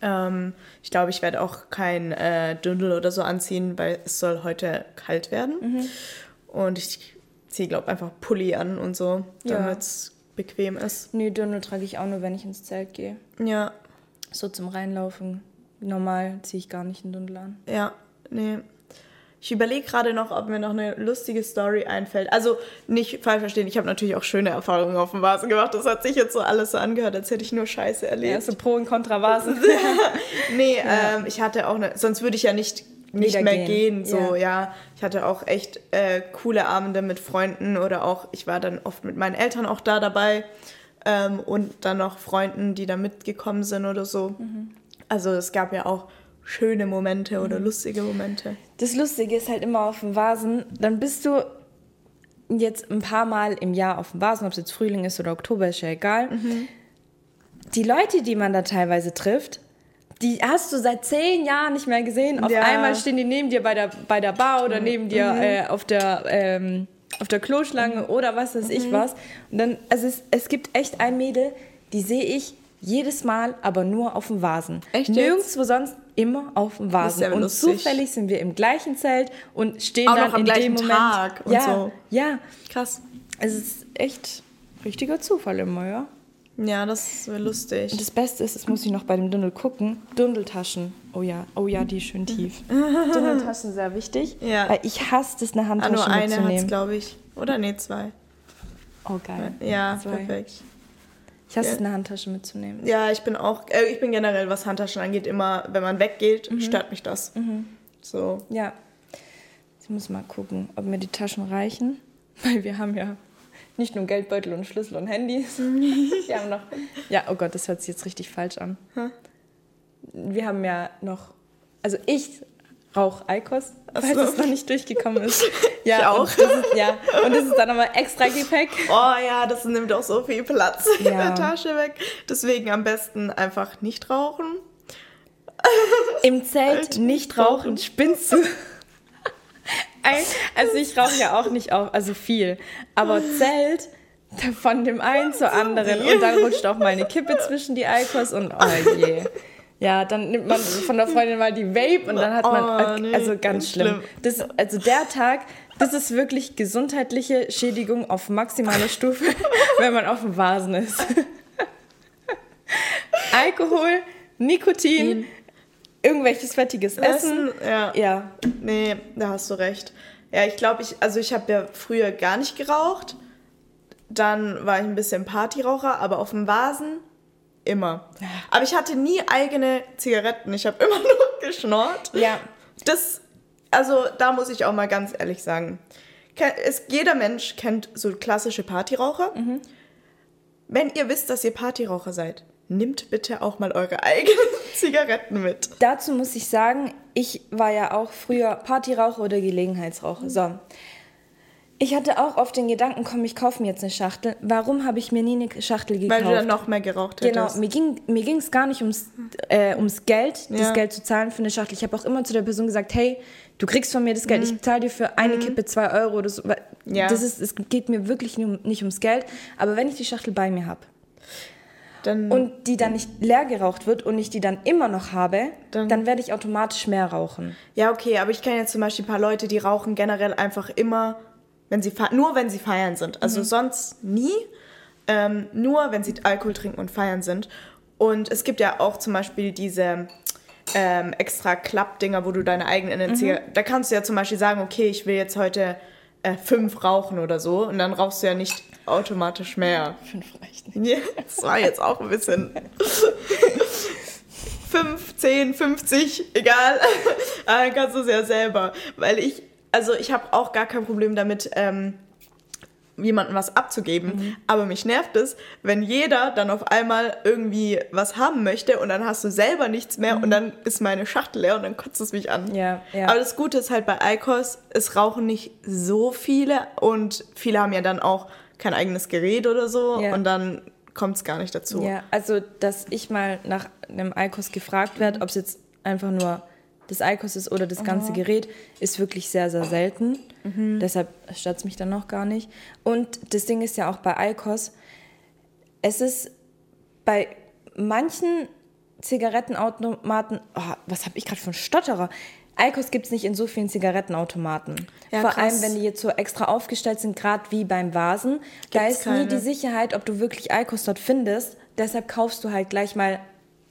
S2: Ähm, ich glaube, ich werde auch kein äh, Dündel oder so anziehen, weil es soll heute kalt werden. Und ich ziehe, glaube einfach Pulli an und so,
S1: Ja.
S2: damit es bequem ist.
S1: nö, Dirndl trage ich auch nur, wenn ich ins Zelt gehe.
S2: Ja,
S1: So zum Reinlaufen. Normal ziehe ich gar nicht einen Dirndl an.
S2: ja, nee. Ich überlege gerade noch, ob mir noch eine lustige Story einfällt. Also nicht falsch verstehen, ich habe natürlich auch schöne Erfahrungen auf dem Vasen gemacht. Das hat sich jetzt so alles so angehört, als hätte ich nur Scheiße erlebt.
S1: Ja, so Pro und Contra Vasen.
S2: Nee, ähm, ich hatte auch eine, sonst würde ich ja nicht, nicht mehr
S1: gehen.
S2: So,
S1: Ja.
S2: ja. Ich hatte auch echt äh, coole Abende mit Freunden oder auch, ich war dann oft mit meinen Eltern auch da dabei ähm, und dann noch Freunden, die da mitgekommen sind oder so.
S1: Mhm.
S2: Also es gab ja auch schöne Momente oder lustige Momente.
S1: Das Lustige ist halt immer auf dem Vasen, dann bist du jetzt ein paar Mal im Jahr auf dem Vasen, ob es jetzt Frühling ist oder Oktober, ist ja egal. Die Leute, die man da teilweise trifft, die hast du seit zehn Jahren nicht mehr gesehen. Auf
S2: Ja.
S1: einmal stehen die neben dir bei der, bei der Bar oder neben dir äh, auf der ähm, auf der Kloschlange oder was weiß ich was. Und dann, also es, es gibt echt ein Mädel, die sehe ich jedes Mal, aber nur auf dem Vasen.
S2: Echt jetzt?
S1: Nirgendwo sonst immer auf dem Vasen.
S2: ja
S1: und
S2: lustig.
S1: zufällig sind wir im gleichen Zelt und stehen
S2: Auch
S1: dann
S2: noch am
S1: in
S2: gleichen
S1: dem Moment.
S2: Tag und
S1: ja,
S2: so.
S1: ja,
S2: Krass.
S1: es ist echt richtiger Zufall immer, ja.
S2: Ja, das wäre lustig.
S1: Und das Beste ist, das muss ich noch bei dem Dündel gucken, Dündeltaschen. Oh ja, oh ja, die ist schön tief. Dündeltaschen sehr wichtig,
S2: Ja.
S1: weil ich hasse es, eine
S2: ah,
S1: Handtasche
S2: nur eine hat es,
S1: mitzunehmen.
S2: glaube ich. Oder nee, zwei.
S1: Oh geil.
S2: Ja,
S1: Zwei.
S2: perfekt.
S1: Ich hasse
S2: Ja.
S1: es, eine Handtasche mitzunehmen.
S2: Ja, ich bin auch, äh, ich bin generell, was Handtaschen angeht, immer, wenn man weggeht,
S1: Mhm.
S2: stört mich das. So.
S1: Ja. Ich muss mal gucken, ob mir die Taschen reichen, weil wir haben ja nicht nur Geldbeutel und Schlüssel und Handys. wir haben noch. Ja, oh Gott, das hört sich jetzt richtig falsch an. Wir haben ja noch. Also ich rauche Eikos, falls
S2: so.
S1: es noch nicht durchgekommen ist. Ja,
S2: Ich auch.
S1: Und das ist, ja, und das ist dann nochmal extra Gepäck.
S2: Oh ja, das nimmt auch so viel Platz in
S1: Ja.
S2: der Tasche weg. Deswegen am besten einfach nicht rauchen.
S1: Im Zelt nicht rauchen, spinnst du? Also ich rauche ja auch nicht auf, also viel. Aber Zelt, von dem einen zur anderen und dann rutscht auch mal eine Kippe zwischen die Eikos und oh je. Ja, dann nimmt man von der Freundin mal die Vape und dann hat man,
S2: Oh, nee,
S1: also ganz schlimm.
S2: schlimm.
S1: Das, also der Tag, das ist wirklich gesundheitliche Schädigung auf maximaler Stufe, wenn man auf dem Vasen ist. Alkohol, Nikotin, irgendwelches fettiges Essen.
S2: Essen, ja.
S1: Ja,
S2: Nee, da hast du recht. Ja, ich glaube, ich, also ich habe ja früher gar nicht geraucht. Dann war ich ein bisschen Partyraucher, aber auf dem Vasen immer. Aber ich hatte nie eigene Zigaretten. Ich habe immer nur geschnorrt.
S1: ja.
S2: Das, also da muss ich auch mal ganz ehrlich sagen. Es, jeder Mensch kennt so klassische Partyraucher. Wenn ihr wisst, dass ihr Partyraucher seid, nimmt bitte auch mal eure eigenen Zigaretten mit.
S1: Dazu muss ich sagen, ich war ja auch früher Partyraucher oder Gelegenheitsraucher. So. Ich hatte auch oft den Gedanken, komm, ich kaufe mir jetzt eine Schachtel. Warum habe ich mir nie eine Schachtel gekauft?
S2: Weil du dann noch mehr geraucht
S1: Genau,
S2: hättest.
S1: mir ging mir ging's gar nicht ums, äh, ums Geld, das
S2: Ja.
S1: Geld zu zahlen für eine Schachtel. Ich habe auch immer zu der Person gesagt, hey, du kriegst von mir das Geld, ich zahle dir für eine Kippe zwei Euro oder so.
S2: Mhm. Ja.
S1: Das ist, es geht mir wirklich nicht ums Geld, aber wenn ich die Schachtel bei mir habe
S2: Dann,
S1: und die dann nicht leer geraucht wird und ich die dann immer noch habe,
S2: Dann-
S1: dann, werde ich automatisch mehr rauchen.
S2: ja, okay, aber ich kenne jetzt zum Beispiel ein paar Leute, die rauchen generell einfach immer, wenn sie nur wenn sie feiern sind. Also sonst nie. Ähm, nur wenn sie Alkohol trinken und feiern sind. Und es gibt ja auch zum Beispiel diese ähm, extra Klappdinger, wo du deine eigenen Zigaretten. Da kannst du ja zum Beispiel sagen, okay, ich will jetzt heute äh, fünf rauchen oder so. Und dann rauchst du ja nicht automatisch mehr.
S1: Fünf reicht nicht.
S2: Ja, das war jetzt auch ein bisschen. 5, 10, 50, egal. Aber dann kannst du es ja selber. Weil ich, also ich habe auch gar kein Problem damit, ähm, jemandem was abzugeben. Aber mich nervt es, wenn jeder dann auf einmal irgendwie was haben möchte und dann hast du selber nichts mehr und dann ist meine Schachtel leer und dann kotzt es mich an.
S1: Ja, ja.
S2: Aber das Gute ist halt bei Eikos, es rauchen nicht so viele und viele haben ja dann auch kein eigenes Gerät oder so
S1: Ja.
S2: und dann kommt es gar nicht dazu.
S1: Ja, also, dass ich mal nach einem Eikos gefragt werde, ob es jetzt einfach nur das Eikos ist oder das ganze Gerät, ist wirklich sehr, sehr selten. Deshalb stört es mich dann noch gar nicht. Und das Ding ist ja auch bei Eikos, es ist bei manchen Zigarettenautomaten, oh, was habe ich gerade für einen Stotterer? Eikos gibt es nicht in so vielen Zigarettenautomaten.
S2: Ja,
S1: Vor
S2: krass.
S1: allem, wenn die jetzt so extra aufgestellt sind, gerade wie beim Vasen. Da
S2: Gibt's
S1: ist nie
S2: keine.
S1: die Sicherheit, ob du wirklich Eikos dort findest. Deshalb kaufst du halt gleich mal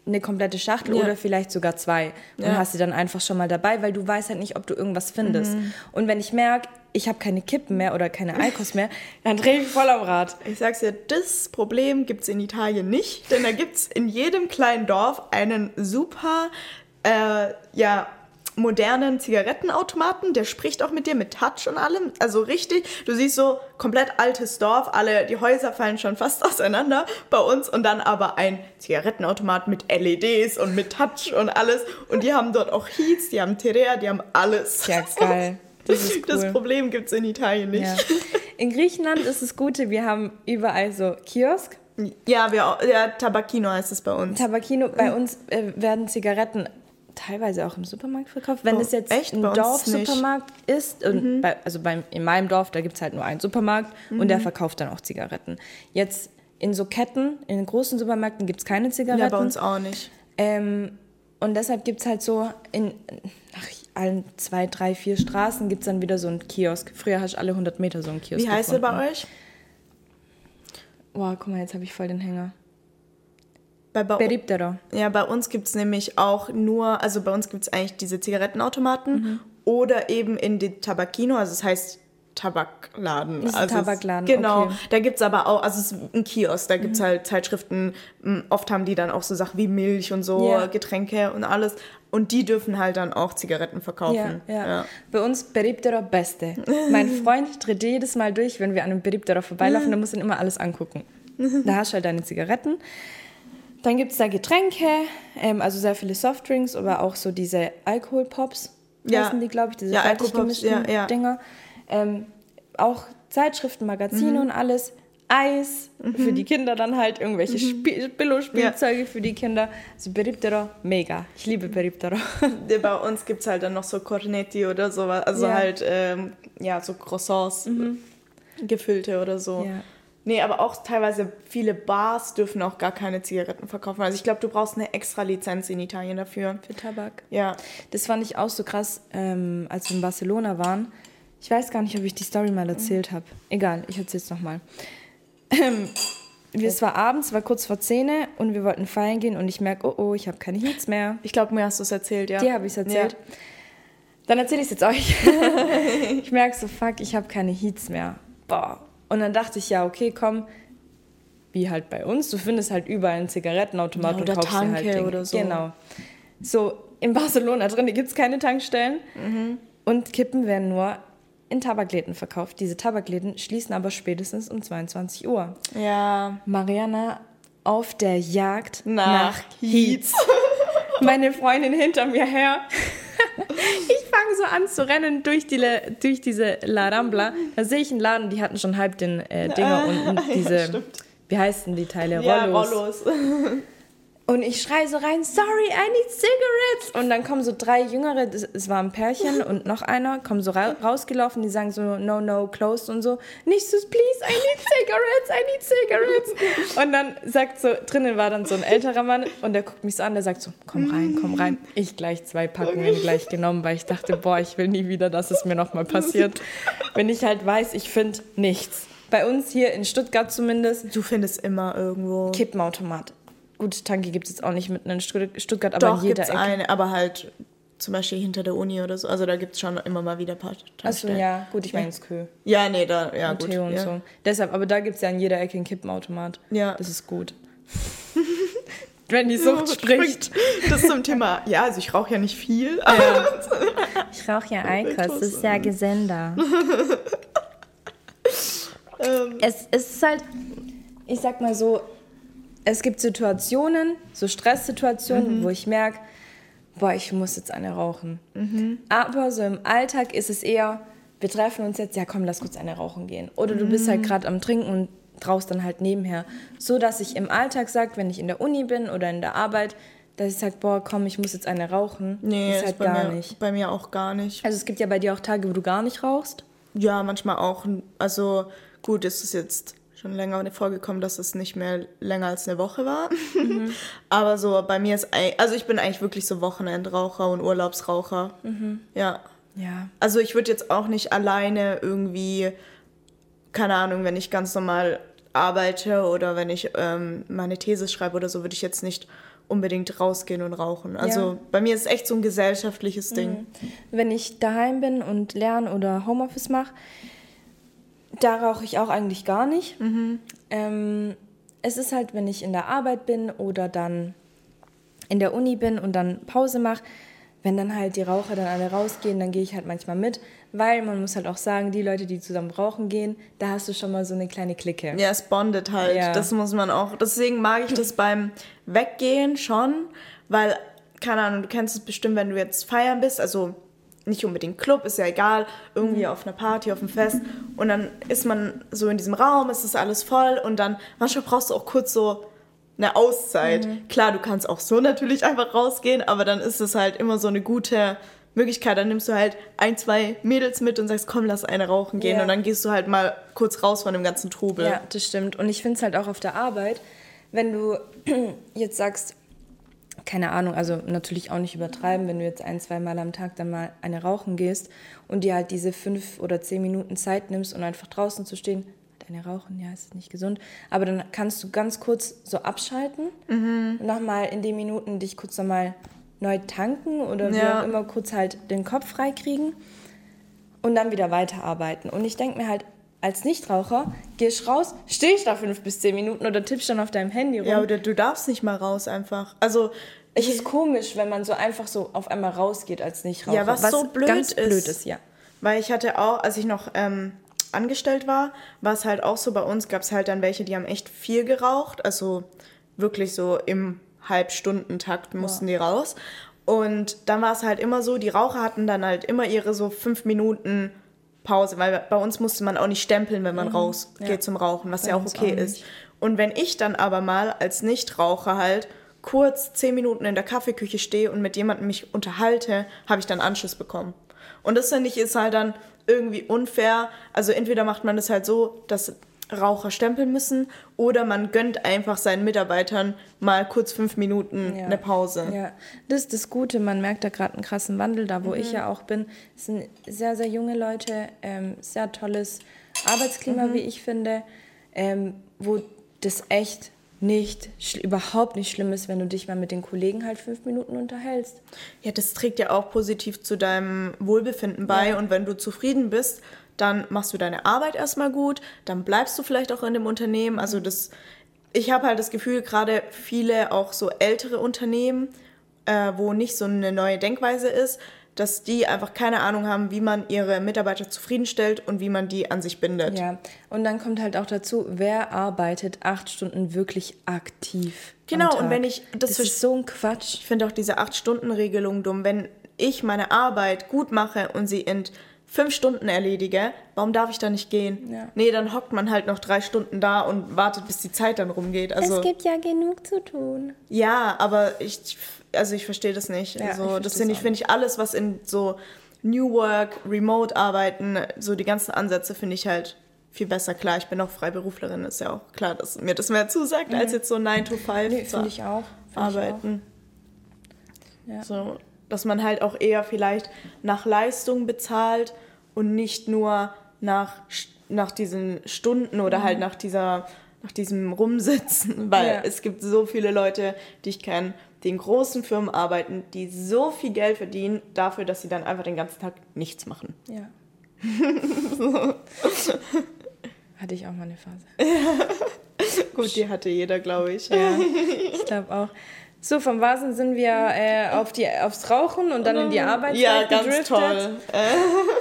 S1: eine komplette Schachtel
S2: Ja.
S1: oder vielleicht sogar zwei und
S2: Ja.
S1: hast sie dann einfach schon mal dabei, weil du weißt halt nicht, ob du irgendwas findest.
S2: Mhm.
S1: Und wenn ich merke, ich habe keine Kippen mehr oder keine Eikos mehr, dann drehe ich voll am Rad.
S2: Ich sag's dir, das Problem gibt's in Italien nicht, denn da gibt's in jedem kleinen Dorf einen super, äh, ja, modernen Zigarettenautomaten, der spricht auch mit dir mit Touch und allem, also richtig, du siehst so komplett altes Dorf, alle, die Häuser fallen schon fast auseinander bei uns und dann aber ein Zigarettenautomat mit LEDs und mit Touch und alles und die haben dort auch Heats, die haben Terea, die haben alles.
S1: Ja, geil. Das cool.
S2: Das Problem gibt's in Italien nicht.
S1: Ja. In Griechenland ist es Gute, wir haben überall so Kiosk.
S2: Ja, wir, auch- ja, Tabacchino heißt es bei uns.
S1: Tabakino, bei uns äh, werden Zigaretten teilweise auch im Supermarkt verkauft. Wenn
S2: Oh,
S1: es jetzt
S2: echt?
S1: ein Dorfsupermarkt ist, und bei, also beim, in meinem Dorf, da gibt es halt nur einen Supermarkt und der verkauft dann auch Zigaretten. Jetzt in so Ketten, in großen Supermärkten gibt es keine Zigaretten.
S2: Ja, bei uns auch nicht.
S1: Ähm, und deshalb gibt es halt so in nach allen zwei, drei, vier Straßen gibt es dann wieder so einen Kiosk. Früher hast du alle 100 Meter so einen Kiosk
S2: Wie heißt
S1: gefunden.
S2: bei euch?
S1: Wow, guck mal, jetzt habe ich voll den Hänger.
S2: Bei, bei,
S1: Beriptero.
S2: ja, bei uns gibt es nämlich auch nur, also bei uns gibt es eigentlich diese Zigarettenautomaten
S1: Mhm.
S2: oder eben in die Tabacchino, also es heißt Tabakladen.
S1: Ist
S2: also es-
S1: Tabakladen,
S2: Genau,
S1: okay. Mhm.
S2: da gibt es aber auch, also es ist ein Kiosk, da gibt es halt Zeitschriften, oft haben die dann auch so Sachen wie Milch und so,
S1: Ja.
S2: Getränke und alles und die dürfen halt dann auch Zigaretten
S1: Ja,
S2: verkaufen.
S1: ja, Bei uns Beriptero Beste. Mein Freund dreht jedes Mal durch, wenn wir an einem Beriptero vorbeilaufen, der muss dann immer alles angucken. Da hast du halt deine Zigaretten. Dann gibt es da Getränke, ähm, also sehr viele Softdrinks, aber auch so diese Alkoholpops,
S2: Ja.
S1: heißen die, glaube ich, diese
S2: Ja,
S1: fertig
S2: Alkoholpops,
S1: gemischten
S2: ja, ja.
S1: Dinger. Ähm, auch Zeitschriften, Magazine
S2: Mhm.
S1: und alles. Eis für die Kinder dann halt, irgendwelche Spie- Billo-Spielzeuge für die Kinder. Also Beriptero, mega. Ich liebe Beriptero.
S2: Ja, Bei uns gibt es halt dann noch so Cornetti oder sowas, also
S1: Ja.
S2: halt, ähm, ja, so Croissants, gefüllte oder so.
S1: Ja.
S2: Nee, aber auch teilweise viele Bars dürfen auch gar keine Zigaretten verkaufen. Also ich glaube, du brauchst eine extra Lizenz in Italien dafür.
S1: Für Tabak.
S2: Ja.
S1: Das fand ich auch so krass, ähm, als wir in Barcelona waren. Ich weiß gar nicht, ob ich die Story mal erzählt habe. Egal, ich erzähle es nochmal. Ähm, es war abends, war kurz vor 10 und wir wollten feiern gehen und ich merke, oh oh, ich habe keine Heats mehr.
S2: Ich glaube, mir hast du es erzählt, ja.
S1: Dir habe ich es erzählt.
S2: Ja.
S1: Dann erzähle ich es jetzt euch. ich merke so, fuck, ich habe keine Heats mehr. Boah. Und dann dachte ich, ja, okay, komm, wie halt bei uns, du findest halt überall einen Zigarettenautomat
S2: Ja,
S1: und
S2: oder
S1: kaufst dir
S2: Tanke
S1: halt Dinge.
S2: oder so.
S1: Genau. So, in Barcelona drin gibt es keine Tankstellen
S2: Mhm.
S1: und Kippen werden nur in Tabakläden verkauft. Diese Tabakläden schließen aber spätestens um 22 Uhr.
S2: Ja.
S1: Mariana auf der Jagd
S2: Nach Heats.
S1: Meine Freundin hinter mir her. Ich fange so an zu rennen durch, die, durch diese La Rambla. Da sehe ich einen Laden, die hatten schon halb den äh, Dinger unten.
S2: Ja,
S1: Diese,
S2: stimmt.
S1: wie heißen die Teile?
S2: Ja,
S1: Rollos. Und ich schreie so rein, sorry, I need cigarettes. Und dann kommen so drei Jüngere, es war ein Pärchen und noch einer, kommen so ra rausgelaufen, die sagen so, no, no, closed und so. Nicht so, please, I need cigarettes, I need cigarettes. Und dann sagt so, drinnen war dann so ein älterer Mann und der guckt mich so an, der sagt so, komm rein, komm rein. Ich gleich zwei Packungen gleich genommen, weil ich dachte, boah, ich will nie wieder, dass es mir nochmal passiert. Wenn ich halt weiß, ich finde nichts. Bei uns hier in Stuttgart zumindest,
S2: Du findest immer irgendwo.
S1: Kippenautomat. Gut, Tanki gibt es jetzt auch nicht mitten in Stutt- Stuttgart, aber
S2: Doch,
S1: in jeder
S2: gibt's
S1: Ecke.
S2: eine, aber halt zum Beispiel hinter der Uni oder so. Also da gibt es schon immer mal wieder ein paar
S1: Achso,
S2: Tankstellen.
S1: ja, gut, ich meine ins Kö.
S2: Ja, nee, da, ja,
S1: und
S2: gut.
S1: Theo und
S2: ja.
S1: so. Deshalb, aber da gibt es ja in jeder Ecke einen Kippenautomat.
S2: Ja.
S1: Das ist gut. Wenn die Sucht spricht.
S2: Das zum Thema, ja, also ich rauche ja nicht viel.
S1: Ich rauche ja Eikos, das ist ja gesünder.
S2: Ähm,
S1: es, es ist halt, ich sag mal so, es gibt Situationen, so Stresssituationen, wo ich merke, boah, ich muss jetzt eine rauchen. Aber so im Alltag ist es eher, wir treffen uns jetzt, ja komm, lass kurz eine rauchen gehen. Oder du bist halt gerade am Trinken und rauchst dann halt nebenher. So, dass ich im Alltag sage, wenn ich in der Uni bin oder in der Arbeit, dass ich sage, boah, komm, ich muss jetzt eine rauchen.
S2: nee,
S1: ist
S2: ist
S1: halt
S2: bei,
S1: gar
S2: mir,
S1: nicht.
S2: bei mir auch gar nicht.
S1: Also es gibt ja bei dir auch Tage, wo du gar nicht rauchst.
S2: Ja, manchmal auch. Also gut, ist es jetzt schon länger vorgekommen, dass es nicht mehr länger als eine Woche war.
S1: Mhm.
S2: Aber so bei mir ist, ei- also ich bin eigentlich wirklich so Wochenendraucher und Urlaubsraucher.
S1: Mhm.
S2: Ja.
S1: Ja.
S2: Also ich würde jetzt auch nicht alleine irgendwie, keine Ahnung, wenn ich ganz normal arbeite oder wenn ich ähm, meine These schreibe oder so, würde ich jetzt nicht unbedingt rausgehen und rauchen. Also
S1: Ja.
S2: bei mir ist es echt so ein gesellschaftliches Ding.
S1: Wenn ich daheim bin und lerne oder Homeoffice mache, da rauche ich auch eigentlich gar nicht. Ähm, es ist halt, wenn ich in der Arbeit bin oder dann in der Uni bin und dann Pause mache, wenn dann halt die Raucher dann alle rausgehen, dann gehe ich halt manchmal mit, weil man muss halt auch sagen, die Leute, die zusammen rauchen gehen, da hast du schon mal so eine kleine Clique.
S2: Ja, es bondet halt.
S1: Ja.
S2: Das muss man auch. Deswegen mag ich das beim Weggehen schon, weil, keine Ahnung, du kennst es bestimmt, wenn du jetzt feiern bist, also nicht unbedingt Club, ist ja egal, irgendwie
S1: Mhm.
S2: auf einer Party, auf einem Fest und dann ist man so in diesem Raum, es ist alles voll und dann manchmal brauchst du auch kurz so eine Auszeit.
S1: Mhm.
S2: Klar, du kannst auch so natürlich einfach rausgehen, aber dann ist es halt immer so eine gute Möglichkeit. Dann nimmst du halt ein, zwei Mädels mit und sagst, komm, lass eine rauchen gehen
S1: Ja.
S2: und dann gehst du halt mal kurz raus von dem ganzen Trubel.
S1: Ja, das stimmt. Und ich finde es halt auch auf der Arbeit, wenn du jetzt sagst, keine Ahnung, also natürlich auch nicht übertreiben, wenn du jetzt ein, zwei Mal am Tag dann mal eine rauchen gehst und dir halt diese fünf oder zehn Minuten Zeit nimmst und einfach draußen zu stehen, eine rauchen, ja, ist nicht gesund, aber dann kannst du ganz kurz so abschalten und nochmal in den Minuten dich kurz nochmal neu tanken oder wie
S2: Ja.
S1: auch immer kurz halt den Kopf freikriegen und dann wieder weiterarbeiten. Und ich denke mir halt, als Nichtraucher, gehst raus, stehst da fünf bis zehn Minuten oder tippst dann auf deinem Handy rum.
S2: Ja, oder du darfst nicht mal raus einfach. Also,
S1: es ist komisch, wenn man so einfach so auf einmal rausgeht als Nichtraucher.
S2: Ja, was so blöd
S1: ganz
S2: ist.
S1: blöd ist, ja.
S2: weil ich hatte auch, als ich noch ähm, angestellt war, war es halt auch so, bei uns gab es halt dann welche, die haben echt viel geraucht. Also wirklich so im Halbstundentakt mussten die raus. Und dann war es halt immer so, die Raucher hatten dann halt immer ihre so fünf Minuten Pause, weil bei uns musste man auch nicht stempeln, wenn man rausgeht
S1: Mhm. Ja.
S2: zum Rauchen, was
S1: Bei
S2: ja auch okay
S1: auch
S2: ist. Und wenn ich dann aber mal als Nichtraucher halt kurz zehn Minuten in der Kaffeeküche stehe und mit jemandem mich unterhalte, habe ich dann Anschluss bekommen. Und das finde ich ist halt dann irgendwie unfair. Also entweder macht man das halt so, dass Raucher stempeln müssen oder man gönnt einfach seinen Mitarbeitern mal kurz fünf Minuten
S1: Ja.
S2: eine Pause.
S1: Ja, das ist das Gute. Man merkt da gerade einen krassen Wandel, da wo ich
S2: Mhm.
S1: ja auch bin. Es sind sehr, sehr junge Leute, ähm, sehr tolles Arbeitsklima,
S2: Mhm.
S1: wie ich finde, ähm, wo das echt nicht, überhaupt nicht schlimm ist, wenn du dich mal mit den Kollegen halt fünf Minuten unterhältst.
S2: Ja, das trägt ja auch positiv zu deinem Wohlbefinden bei.
S1: Ja.
S2: Und wenn du zufrieden bist, dann machst du deine Arbeit erstmal gut, dann bleibst du vielleicht auch in dem Unternehmen. Also das, ich habe halt das Gefühl, gerade viele auch so ältere Unternehmen, äh, wo nicht so eine neue Denkweise ist, dass die einfach keine Ahnung haben, wie man ihre Mitarbeiter zufriedenstellt und wie man die an sich bindet.
S1: Ja, und dann kommt halt auch dazu, wer arbeitet acht Stunden wirklich aktiv?
S2: Genau, und wenn ich- das
S1: das ist so ein Quatsch.
S2: Ich finde auch diese 8-Stunden-Regelung dumm. Wenn ich meine Arbeit gut mache und sie in fünf Stunden erledige, warum darf ich da nicht gehen?
S1: Ja.
S2: Nee, dann hockt man halt noch drei Stunden da und wartet, bis die Zeit dann rumgeht. Also,
S1: gibt ja genug zu tun.
S2: ja, aber ich, also ich verstehe das nicht.
S1: Ja, ich
S2: also, das finde ich, finde ich alles, was in so New Work, Remote-Arbeiten, so die ganzen Ansätze finde ich halt viel besser. Klar, ich bin auch Freiberuflerin, ist ja auch klar, dass mir das mehr zusagt, als jetzt so 9 to 5
S1: Mhm. Nee,
S2: zu
S1: ich auch. Find ich
S2: arbeiten.
S1: auch. Ja.
S2: So, dass man halt auch eher vielleicht nach Leistung bezahlt und nicht nur nach, nach diesen Stunden oder halt nach dieser nach diesem Rumsitzen, weil
S1: Ja.
S2: es gibt so viele Leute, die ich kenne, die in großen Firmen arbeiten, die so viel Geld verdienen dafür, dass sie dann einfach den ganzen Tag nichts machen.
S1: Ja. Hatte ich auch mal eine Phase.
S2: Gut, die hatte jeder, glaube ich.
S1: Ja, ich glaube auch. So, vom Vasen sind wir äh, auf die, aufs Rauchen und dann in die Arbeit
S2: Ja, ganz
S1: gedriftet.
S2: toll.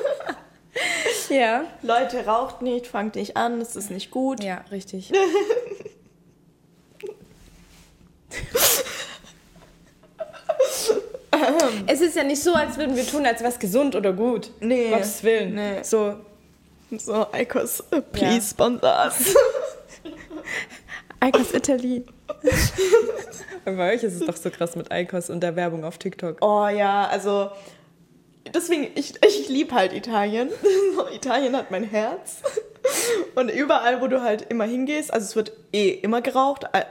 S1: Ja.
S2: Leute, raucht nicht, fangt nicht an, es ist nicht gut.
S1: Ja, richtig. es ist ja nicht so, als würden wir tun, als was gesund oder gut.
S2: Nee.
S1: Gottes Willen.
S2: Nee.
S1: So,
S2: So, Eikos, please
S1: Ja.
S2: sponsor us.
S1: Eikos Italy. Bei euch ist es doch so krass mit Eikos und der Werbung auf TikTok.
S2: Oh ja, also deswegen, ich, ich liebe halt Italien. Italien hat mein Herz. Und überall, wo du halt immer hingehst, also es wird eh immer geraucht. Äh,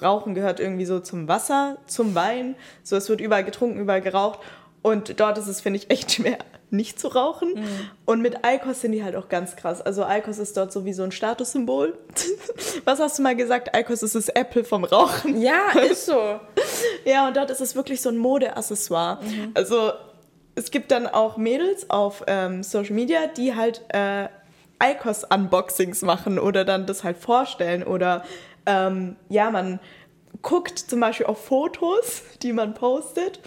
S2: Rauchen gehört irgendwie so zum Wasser, zum Wein. So, es wird überall getrunken, überall geraucht. Und dort ist es, finde ich, echt schwer, nicht zu rauchen. Und mit Eikos sind die halt auch ganz krass. Also Eikos ist dort so wie so ein Statussymbol. Was hast du mal gesagt? Eikos ist das Apple vom Rauchen.
S1: Ja, ist so.
S2: Ja, und dort ist es wirklich so ein Modeaccessoire. Also es gibt dann auch Mädels auf ähm, Social Media, die halt äh, Icos-Unboxings machen oder dann das halt vorstellen. Oder ähm, ja, man guckt zum Beispiel auf Fotos, die man postet.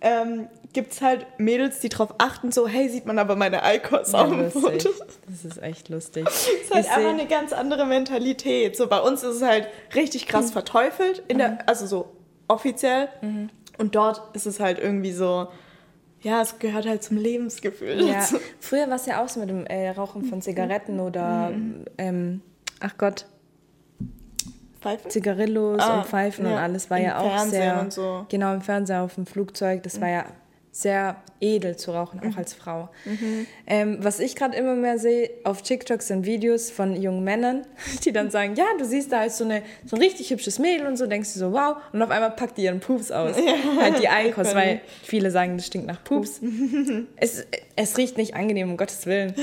S2: Ähm, gibt es halt Mädels, die darauf achten, so, hey, sieht man aber meine Icos
S1: Ja,
S2: auf dem Foto.
S1: Das ist echt lustig.
S2: Das ist halt einfach eine ganz andere Mentalität. So bei uns ist es halt richtig
S1: Mhm.
S2: krass verteufelt, in der, also so offiziell. Und dort ist es halt irgendwie so, ja, es gehört halt zum Lebensgefühl.
S1: Ja, früher war es ja auch so mit dem äh, Rauchen von Zigaretten oder,
S2: Mhm.
S1: ähm, ach Gott,
S2: Pfeifen?
S1: Zigarillos
S2: Ah,
S1: und Pfeifen und
S2: ja,
S1: alles war
S2: im
S1: ja auch
S2: Fernsehen
S1: sehr.
S2: und so. Mhm.
S1: Genau, im Fernseher, auf dem Flugzeug, das war ja sehr edel zu rauchen,
S2: Mhm.
S1: auch als Frau. Ähm, was ich gerade immer mehr sehe, auf TikTok sind Videos von jungen Männern, die dann sagen, ja, du siehst da als so, eine, so ein richtig hübsches Mädel und so, denkst du so, wow, und auf einmal packt die ihren Pups aus. halt die Eikos, weil viele sagen, das stinkt nach Pups. es, es riecht nicht angenehm, um Gottes Willen.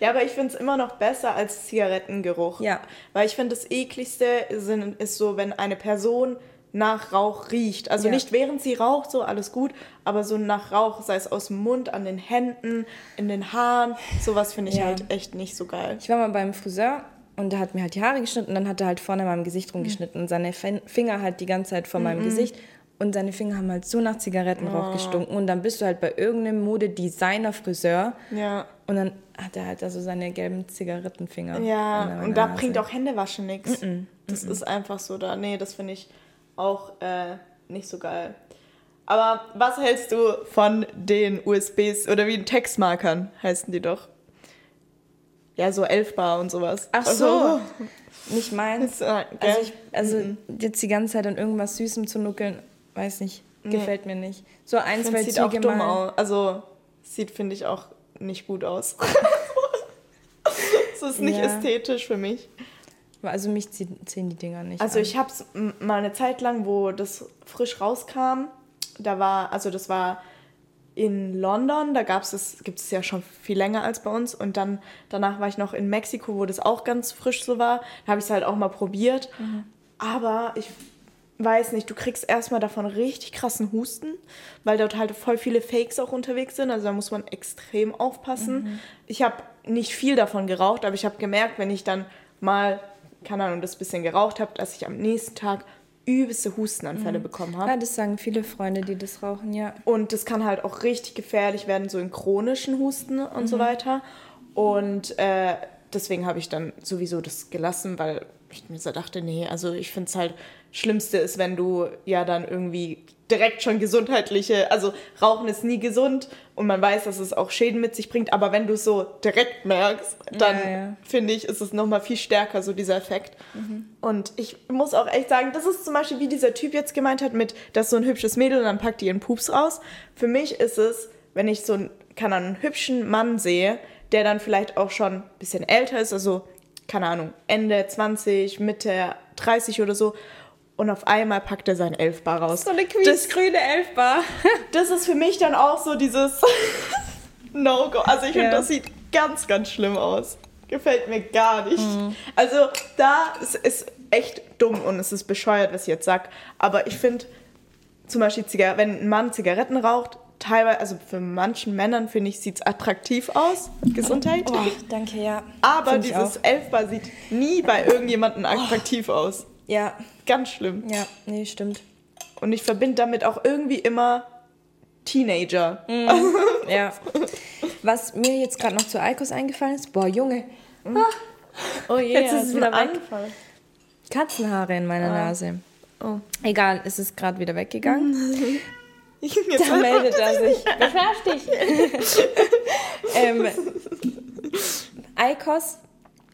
S2: Ja, aber ich finde es immer noch besser als Zigarettengeruch.
S1: Ja.
S2: Weil ich finde, das ekligste sind, ist so, wenn eine Person nach Rauch riecht. Also
S1: Ja.
S2: nicht während sie raucht, so alles gut, aber so nach Rauch, sei es aus dem Mund, an den Händen, in den Haaren, sowas finde ich
S1: Ja.
S2: halt echt nicht so geil.
S1: Ich war mal beim Friseur und der hat mir halt die Haare geschnitten und dann hat er halt vorne an meinem Gesicht rumgeschnitten und seine Fin- Finger halt die ganze Zeit vor meinem Gesicht und seine Finger haben halt so nach Zigarettenrauch gestunken und dann bist du halt bei irgendeinem Modedesigner-Friseur
S2: Ja.
S1: und dann hat er halt also seine gelben Zigarettenfinger. in
S2: Ja, und da
S1: Nase.
S2: bringt auch Händewaschen nichts. Das ist einfach so da. Nee, das finde ich auch äh, nicht so geil. Aber was hältst du von den USBs oder wie Textmarkern heißen die doch? Ja, so 11 Bar und sowas.
S1: Ach
S2: Also,
S1: so, nicht meins.
S2: Das?
S1: Also, ich, also jetzt die ganze Zeit an irgendwas Süßem zu nuckeln, weiß nicht, gefällt mir nicht. So ein,
S2: Ich
S1: zwei
S2: sieht auch dumm
S1: mal.
S2: aus. Also, sieht, finde ich, auch nicht gut aus. Es ist nicht
S1: Ja.
S2: ästhetisch für mich.
S1: Also mich ziehen, die Dinger nicht
S2: Also
S1: an.
S2: ich habe es mal eine Zeit lang, wo das frisch rauskam, da war, also das war in London, da gab's es, gibt es ja schon viel länger als bei uns. Und dann danach war ich noch in Mexiko, wo das auch ganz frisch so war. Da habe ich es halt auch mal probiert. Aber ich weiß nicht, du kriegst erstmal davon richtig krassen Husten, weil dort halt voll viele Fakes auch unterwegs sind. Also da muss man extrem aufpassen. Ich habe nicht viel davon geraucht, aber ich habe gemerkt, wenn ich dann mal, keine Ahnung, das bisschen geraucht habe, dass ich am nächsten Tag übelste Hustenanfälle bekommen habe.
S1: ja, das sagen viele Freunde, die das rauchen, ja.
S2: Und das kann halt auch richtig gefährlich werden, so in chronischen Husten und so weiter. Und äh, deswegen habe ich dann sowieso das gelassen, weil ich mir so dachte, nee, also ich finde es halt, Schlimmste ist, wenn du ja dann irgendwie direkt schon gesundheitliche, also Rauchen ist nie gesund und man weiß, dass es auch Schäden mit sich bringt, aber wenn du es so direkt merkst, dann
S1: Ja, ja.
S2: finde ich, ist es nochmal viel stärker, so dieser Effekt. Und ich muss auch echt sagen, das ist zum Beispiel, wie dieser Typ jetzt gemeint hat, mit, das ist so ein hübsches Mädel und dann packt die ihren Pups raus. Für mich ist es, wenn ich so einen, Ahnung, einen hübschen Mann sehe, der dann vielleicht auch schon ein bisschen älter ist, also, keine Ahnung, Ende 20, Mitte 30 oder so, und auf einmal packt er sein Elfbar raus.
S1: So eine
S2: das,
S1: quietschgrüne Elfbar.
S2: das ist für mich dann auch so dieses No-Go. Also ich finde,
S1: Ja.
S2: das sieht ganz, ganz schlimm aus. Gefällt mir gar nicht.
S1: Mhm.
S2: Also da ist, ist echt dumm und es ist bescheuert, was ich jetzt sag. Aber ich finde zum Beispiel, Zigar wenn ein Mann Zigaretten raucht, teilweise, also für manchen Männern finde ich, sieht es attraktiv aus. Gesundheit.
S1: Oh, danke, ja.
S2: Aber dieses. Elfbar sieht nie bei irgendjemandem attraktiv aus.
S1: Ja,
S2: Ganz schlimm.
S1: ja, nee, stimmt.
S2: Und ich verbinde damit auch irgendwie immer Teenager.
S1: Ja. Was mir jetzt gerade noch zu Eikos eingefallen ist, boah, Junge,
S2: Oh je,
S1: Jetzt ist es wieder weg.
S2: angefallen.
S1: Katzenhaare in meiner Nase.
S2: Oh.
S1: Egal, es ist gerade wieder weggegangen.
S2: Jetzt
S1: Da meldet er sich. Beschwerst dich. ähm, Eikos,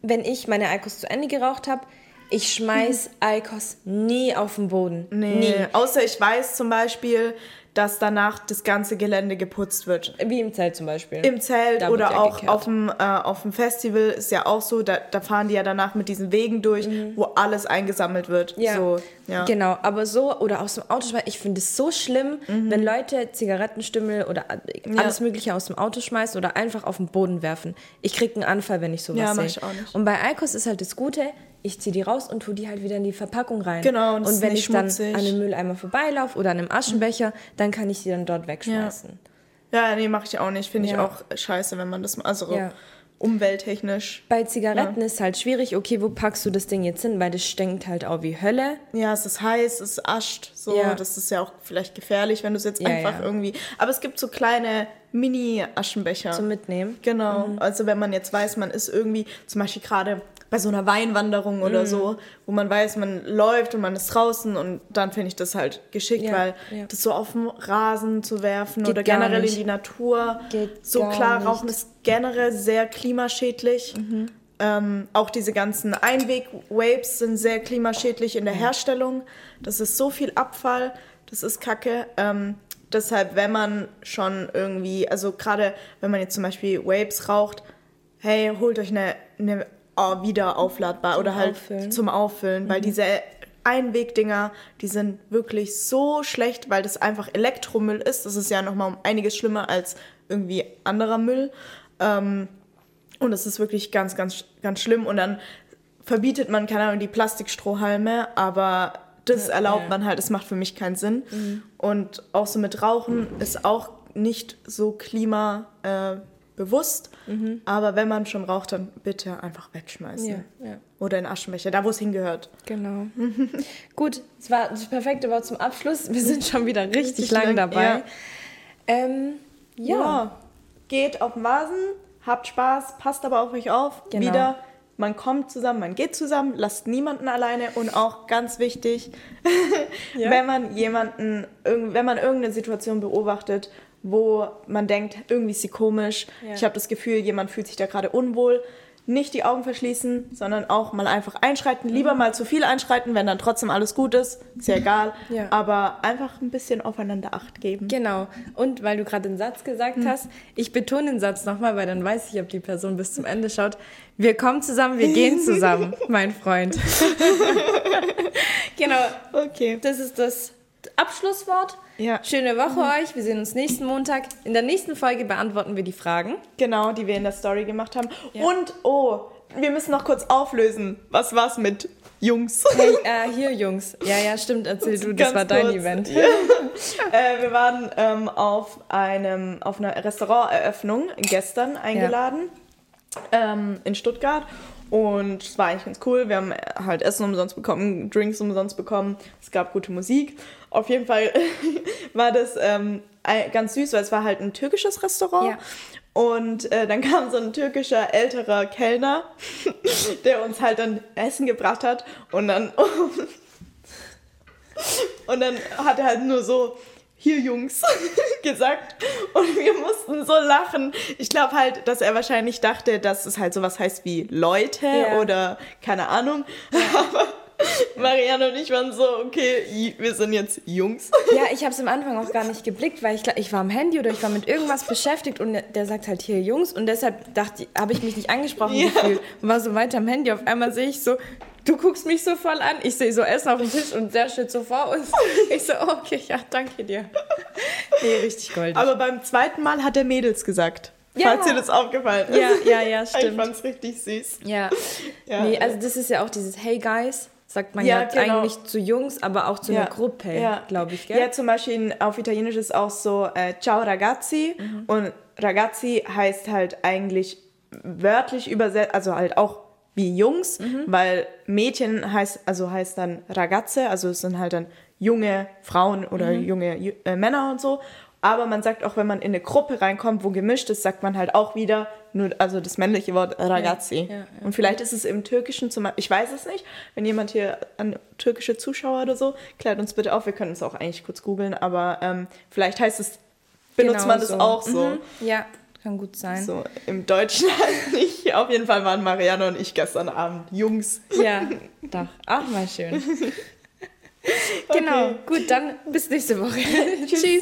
S1: wenn ich meine Eikos zu Ende geraucht habe, ich schmeiß Eikos nie auf den Boden.
S2: Nee,
S1: Nie.
S2: außer ich weiß zum Beispiel, dass danach das ganze Gelände geputzt wird.
S1: Wie im Zelt zum Beispiel.
S2: Im Zelt
S1: Da
S2: oder
S1: ja
S2: auch
S1: gekehrt.
S2: auf dem, äh, auf dem Festival ist ja auch so, da, da fahren die ja danach mit diesen Wegen durch, wo alles eingesammelt wird.
S1: Mhm. Ja,
S2: so, ja.
S1: genau. Aber so, oder aus dem Auto schmeißen, ich finde es so schlimm, wenn Leute Zigarettenstümmel oder alles Mögliche aus dem Auto schmeißen oder einfach auf den Boden werfen. Ich kriege einen Anfall, wenn ich sowas
S2: Ja,
S1: sehe.
S2: ich auch nicht.
S1: Und bei Eikos ist halt das Gute, ich ziehe die raus und tue die halt wieder in die Verpackung rein.
S2: Genau, und
S1: und wenn ich dann
S2: schmutzig.
S1: an einem Mülleimer vorbeilaufe oder an einem Aschenbecher, dann kann ich die dann dort wegschmeißen.
S2: Ja, nee, mache ich auch nicht. Finde ich
S1: Ja.
S2: auch scheiße, wenn man das, also
S1: Ja.
S2: umwelttechnisch.
S1: Bei Zigaretten ist halt schwierig, okay, wo packst du das Ding jetzt hin? Weil das stinkt halt auch wie Hölle.
S2: Ja, es ist heiß, es ascht, so,
S1: Ja.
S2: das ist ja auch vielleicht gefährlich, wenn du es jetzt
S1: Ja,
S2: einfach
S1: ja.
S2: irgendwie. Aber es gibt so kleine Mini-Aschenbecher.
S1: Zum Mitnehmen.
S2: Genau. Also wenn man jetzt weiß, man ist irgendwie zum Beispiel gerade bei so einer Weinwanderung oder
S1: Mhm.
S2: so, wo man weiß, man läuft und man ist draußen und dann finde ich das halt geschickt,
S1: Ja,
S2: weil
S1: ja.
S2: das so auf den Rasen zu werfen
S1: Geht
S2: oder generell
S1: nicht.
S2: in die Natur.
S1: Geht
S2: so klar,
S1: nicht.
S2: Rauchen ist generell sehr klimaschädlich.
S1: Mhm.
S2: Ähm, auch diese ganzen Einweg-Vapes sind sehr klimaschädlich in der Herstellung. Das ist so viel Abfall, das ist kacke. Ähm, deshalb, wenn man schon irgendwie, also gerade wenn man jetzt zum Beispiel Vapes raucht, hey, holt euch eine, eine oh, wieder aufladbar oder halt
S1: Auffüllen.
S2: zum Auffüllen, weil diese Einwegdinger, die sind wirklich so schlecht, weil das einfach Elektromüll ist. Das ist ja nochmal um einiges schlimmer als irgendwie anderer Müll. Ähm, und das ist wirklich ganz, ganz, ganz schlimm. Und dann verbietet man, keine Ahnung, die Plastikstrohhalme, aber das erlaubt man halt, das macht für mich keinen Sinn. Und auch so mit Rauchen ist auch nicht so klimabewusst. Äh, bewusst. Aber wenn man schon raucht, dann bitte einfach wegschmeißen.
S1: Ja, ja.
S2: Oder in Aschenbecher, da wo es hingehört.
S1: Genau. Gut, es war das perfekte Wort zum Abschluss. Wir sind schon wieder richtig,
S2: Richtig
S1: lang,
S2: lang,
S1: dabei.
S2: ja.
S1: Ähm, ja.
S2: Geht auf den Vasen, habt Spaß, passt aber auf euch auf.
S1: Genau.
S2: Wieder, man kommt zusammen, man geht zusammen, lasst niemanden alleine und auch ganz wichtig,
S1: Ja.
S2: wenn man jemanden, wenn man irgendeine Situation beobachtet, wo man denkt, irgendwie ist sie komisch,
S1: Ja.
S2: ich habe das Gefühl, jemand fühlt sich da gerade unwohl, nicht die Augen verschließen, sondern auch mal einfach einschreiten. Lieber mal zu viel einschreiten, wenn dann trotzdem alles gut ist. Ist ja egal.
S1: Ja.
S2: Aber einfach ein bisschen aufeinander Acht geben.
S1: Genau. Und weil du gerade den Satz gesagt hast, ich betone den Satz nochmal, weil dann weiß ich, ob die Person bis zum Ende schaut. Wir kommen zusammen, wir gehen zusammen, mein Freund. genau.
S2: Okay.
S1: Das ist das Abschlusswort.
S2: Ja.
S1: Schöne Woche euch. Wir sehen uns nächsten Montag. In der nächsten Folge beantworten wir die Fragen.
S2: Genau, die wir in der Story gemacht haben.
S1: Ja.
S2: Und, oh, wir müssen noch kurz auflösen. Was war's mit Jungs?
S1: Hey, äh, hier, Jungs. Ja, ja, stimmt. Erzähl du, das war dein
S2: kurz.
S1: Event.
S2: Ja. äh, wir waren ähm, auf, einem, auf einer Restauranteröffnung gestern eingeladen ähm, in Stuttgart. Und es war eigentlich ganz cool. Wir haben halt Essen umsonst bekommen, Drinks umsonst bekommen. Es gab gute Musik. Auf jeden Fall war das ähm, ganz süß, weil es war halt ein türkisches Restaurant.
S1: Ja.
S2: Und äh, dann kam so ein türkischer älterer Kellner, der uns halt dann Essen gebracht hat. Und dann, und dann hat er halt nur so, hier Jungs, gesagt. Und wir mussten so lachen. Ich glaube halt, dass er wahrscheinlich dachte, dass es halt sowas heißt wie Leute
S1: Ja.
S2: oder keine Ahnung. Aber Marianne und ich waren so, okay, wir sind jetzt Jungs.
S1: Ja, ich habe es am Anfang auch gar nicht geblickt, weil ich, ich war am Handy oder ich war mit irgendwas beschäftigt und der, sagt halt hier Jungs und deshalb dachte ich, habe ich mich nicht angesprochen
S2: Ja.
S1: gefühlt und war so weiter am Handy. Auf einmal sehe ich so, du guckst mich so voll an, ich sehe so Essen auf dem Tisch und der steht so vor uns. Ich so, okay, ja, danke dir. Nee, richtig goldig.
S2: Aber beim zweiten Mal hat er Mädels gesagt.
S1: Ja.
S2: Falls dir das aufgefallen ist.
S1: ja, ja, ja,
S2: Ich
S1: stimmt.
S2: fand's richtig süß.
S1: Ja.
S2: Ja.
S1: Nee, also das ist ja auch dieses Hey Guys, sagt man
S2: Ja,
S1: ja,
S2: genau.
S1: eigentlich zu Jungs, aber auch zu einer Gruppe, glaube ich, gell?
S2: Ja, zum Beispiel auf Italienisch ist auch so äh, Ciao ragazzi
S1: Mhm.
S2: und ragazzi heißt halt eigentlich wörtlich übersetzt, also halt auch wie Jungs,
S1: Mhm.
S2: weil Mädchen heißt, also heißt dann ragazze, also es sind halt dann junge Frauen oder
S1: Mhm.
S2: junge Ju- äh, Männer und so. Aber man sagt auch, wenn man in eine Gruppe reinkommt, wo gemischt ist, sagt man halt auch wieder nur, also das männliche Wort ragazzi.
S1: Ja, ja, ja.
S2: Und vielleicht ist es im Türkischen zum Beispiel, ich weiß es nicht, wenn jemand hier an türkische Zuschauer oder so, klärt uns bitte auf, wir können es auch eigentlich kurz googeln, aber ähm, Jungs heißt es, benutzt
S1: Genau
S2: man das
S1: so.
S2: auch so.
S1: Mhm. Ja, kann gut sein.
S2: So, im Deutschen nicht. Auf jeden Fall waren Marianne und ich gestern Abend Jungs.
S1: Ja, doch. Auch mal schön. Genau, gut, dann bis nächste Woche. Tschüss.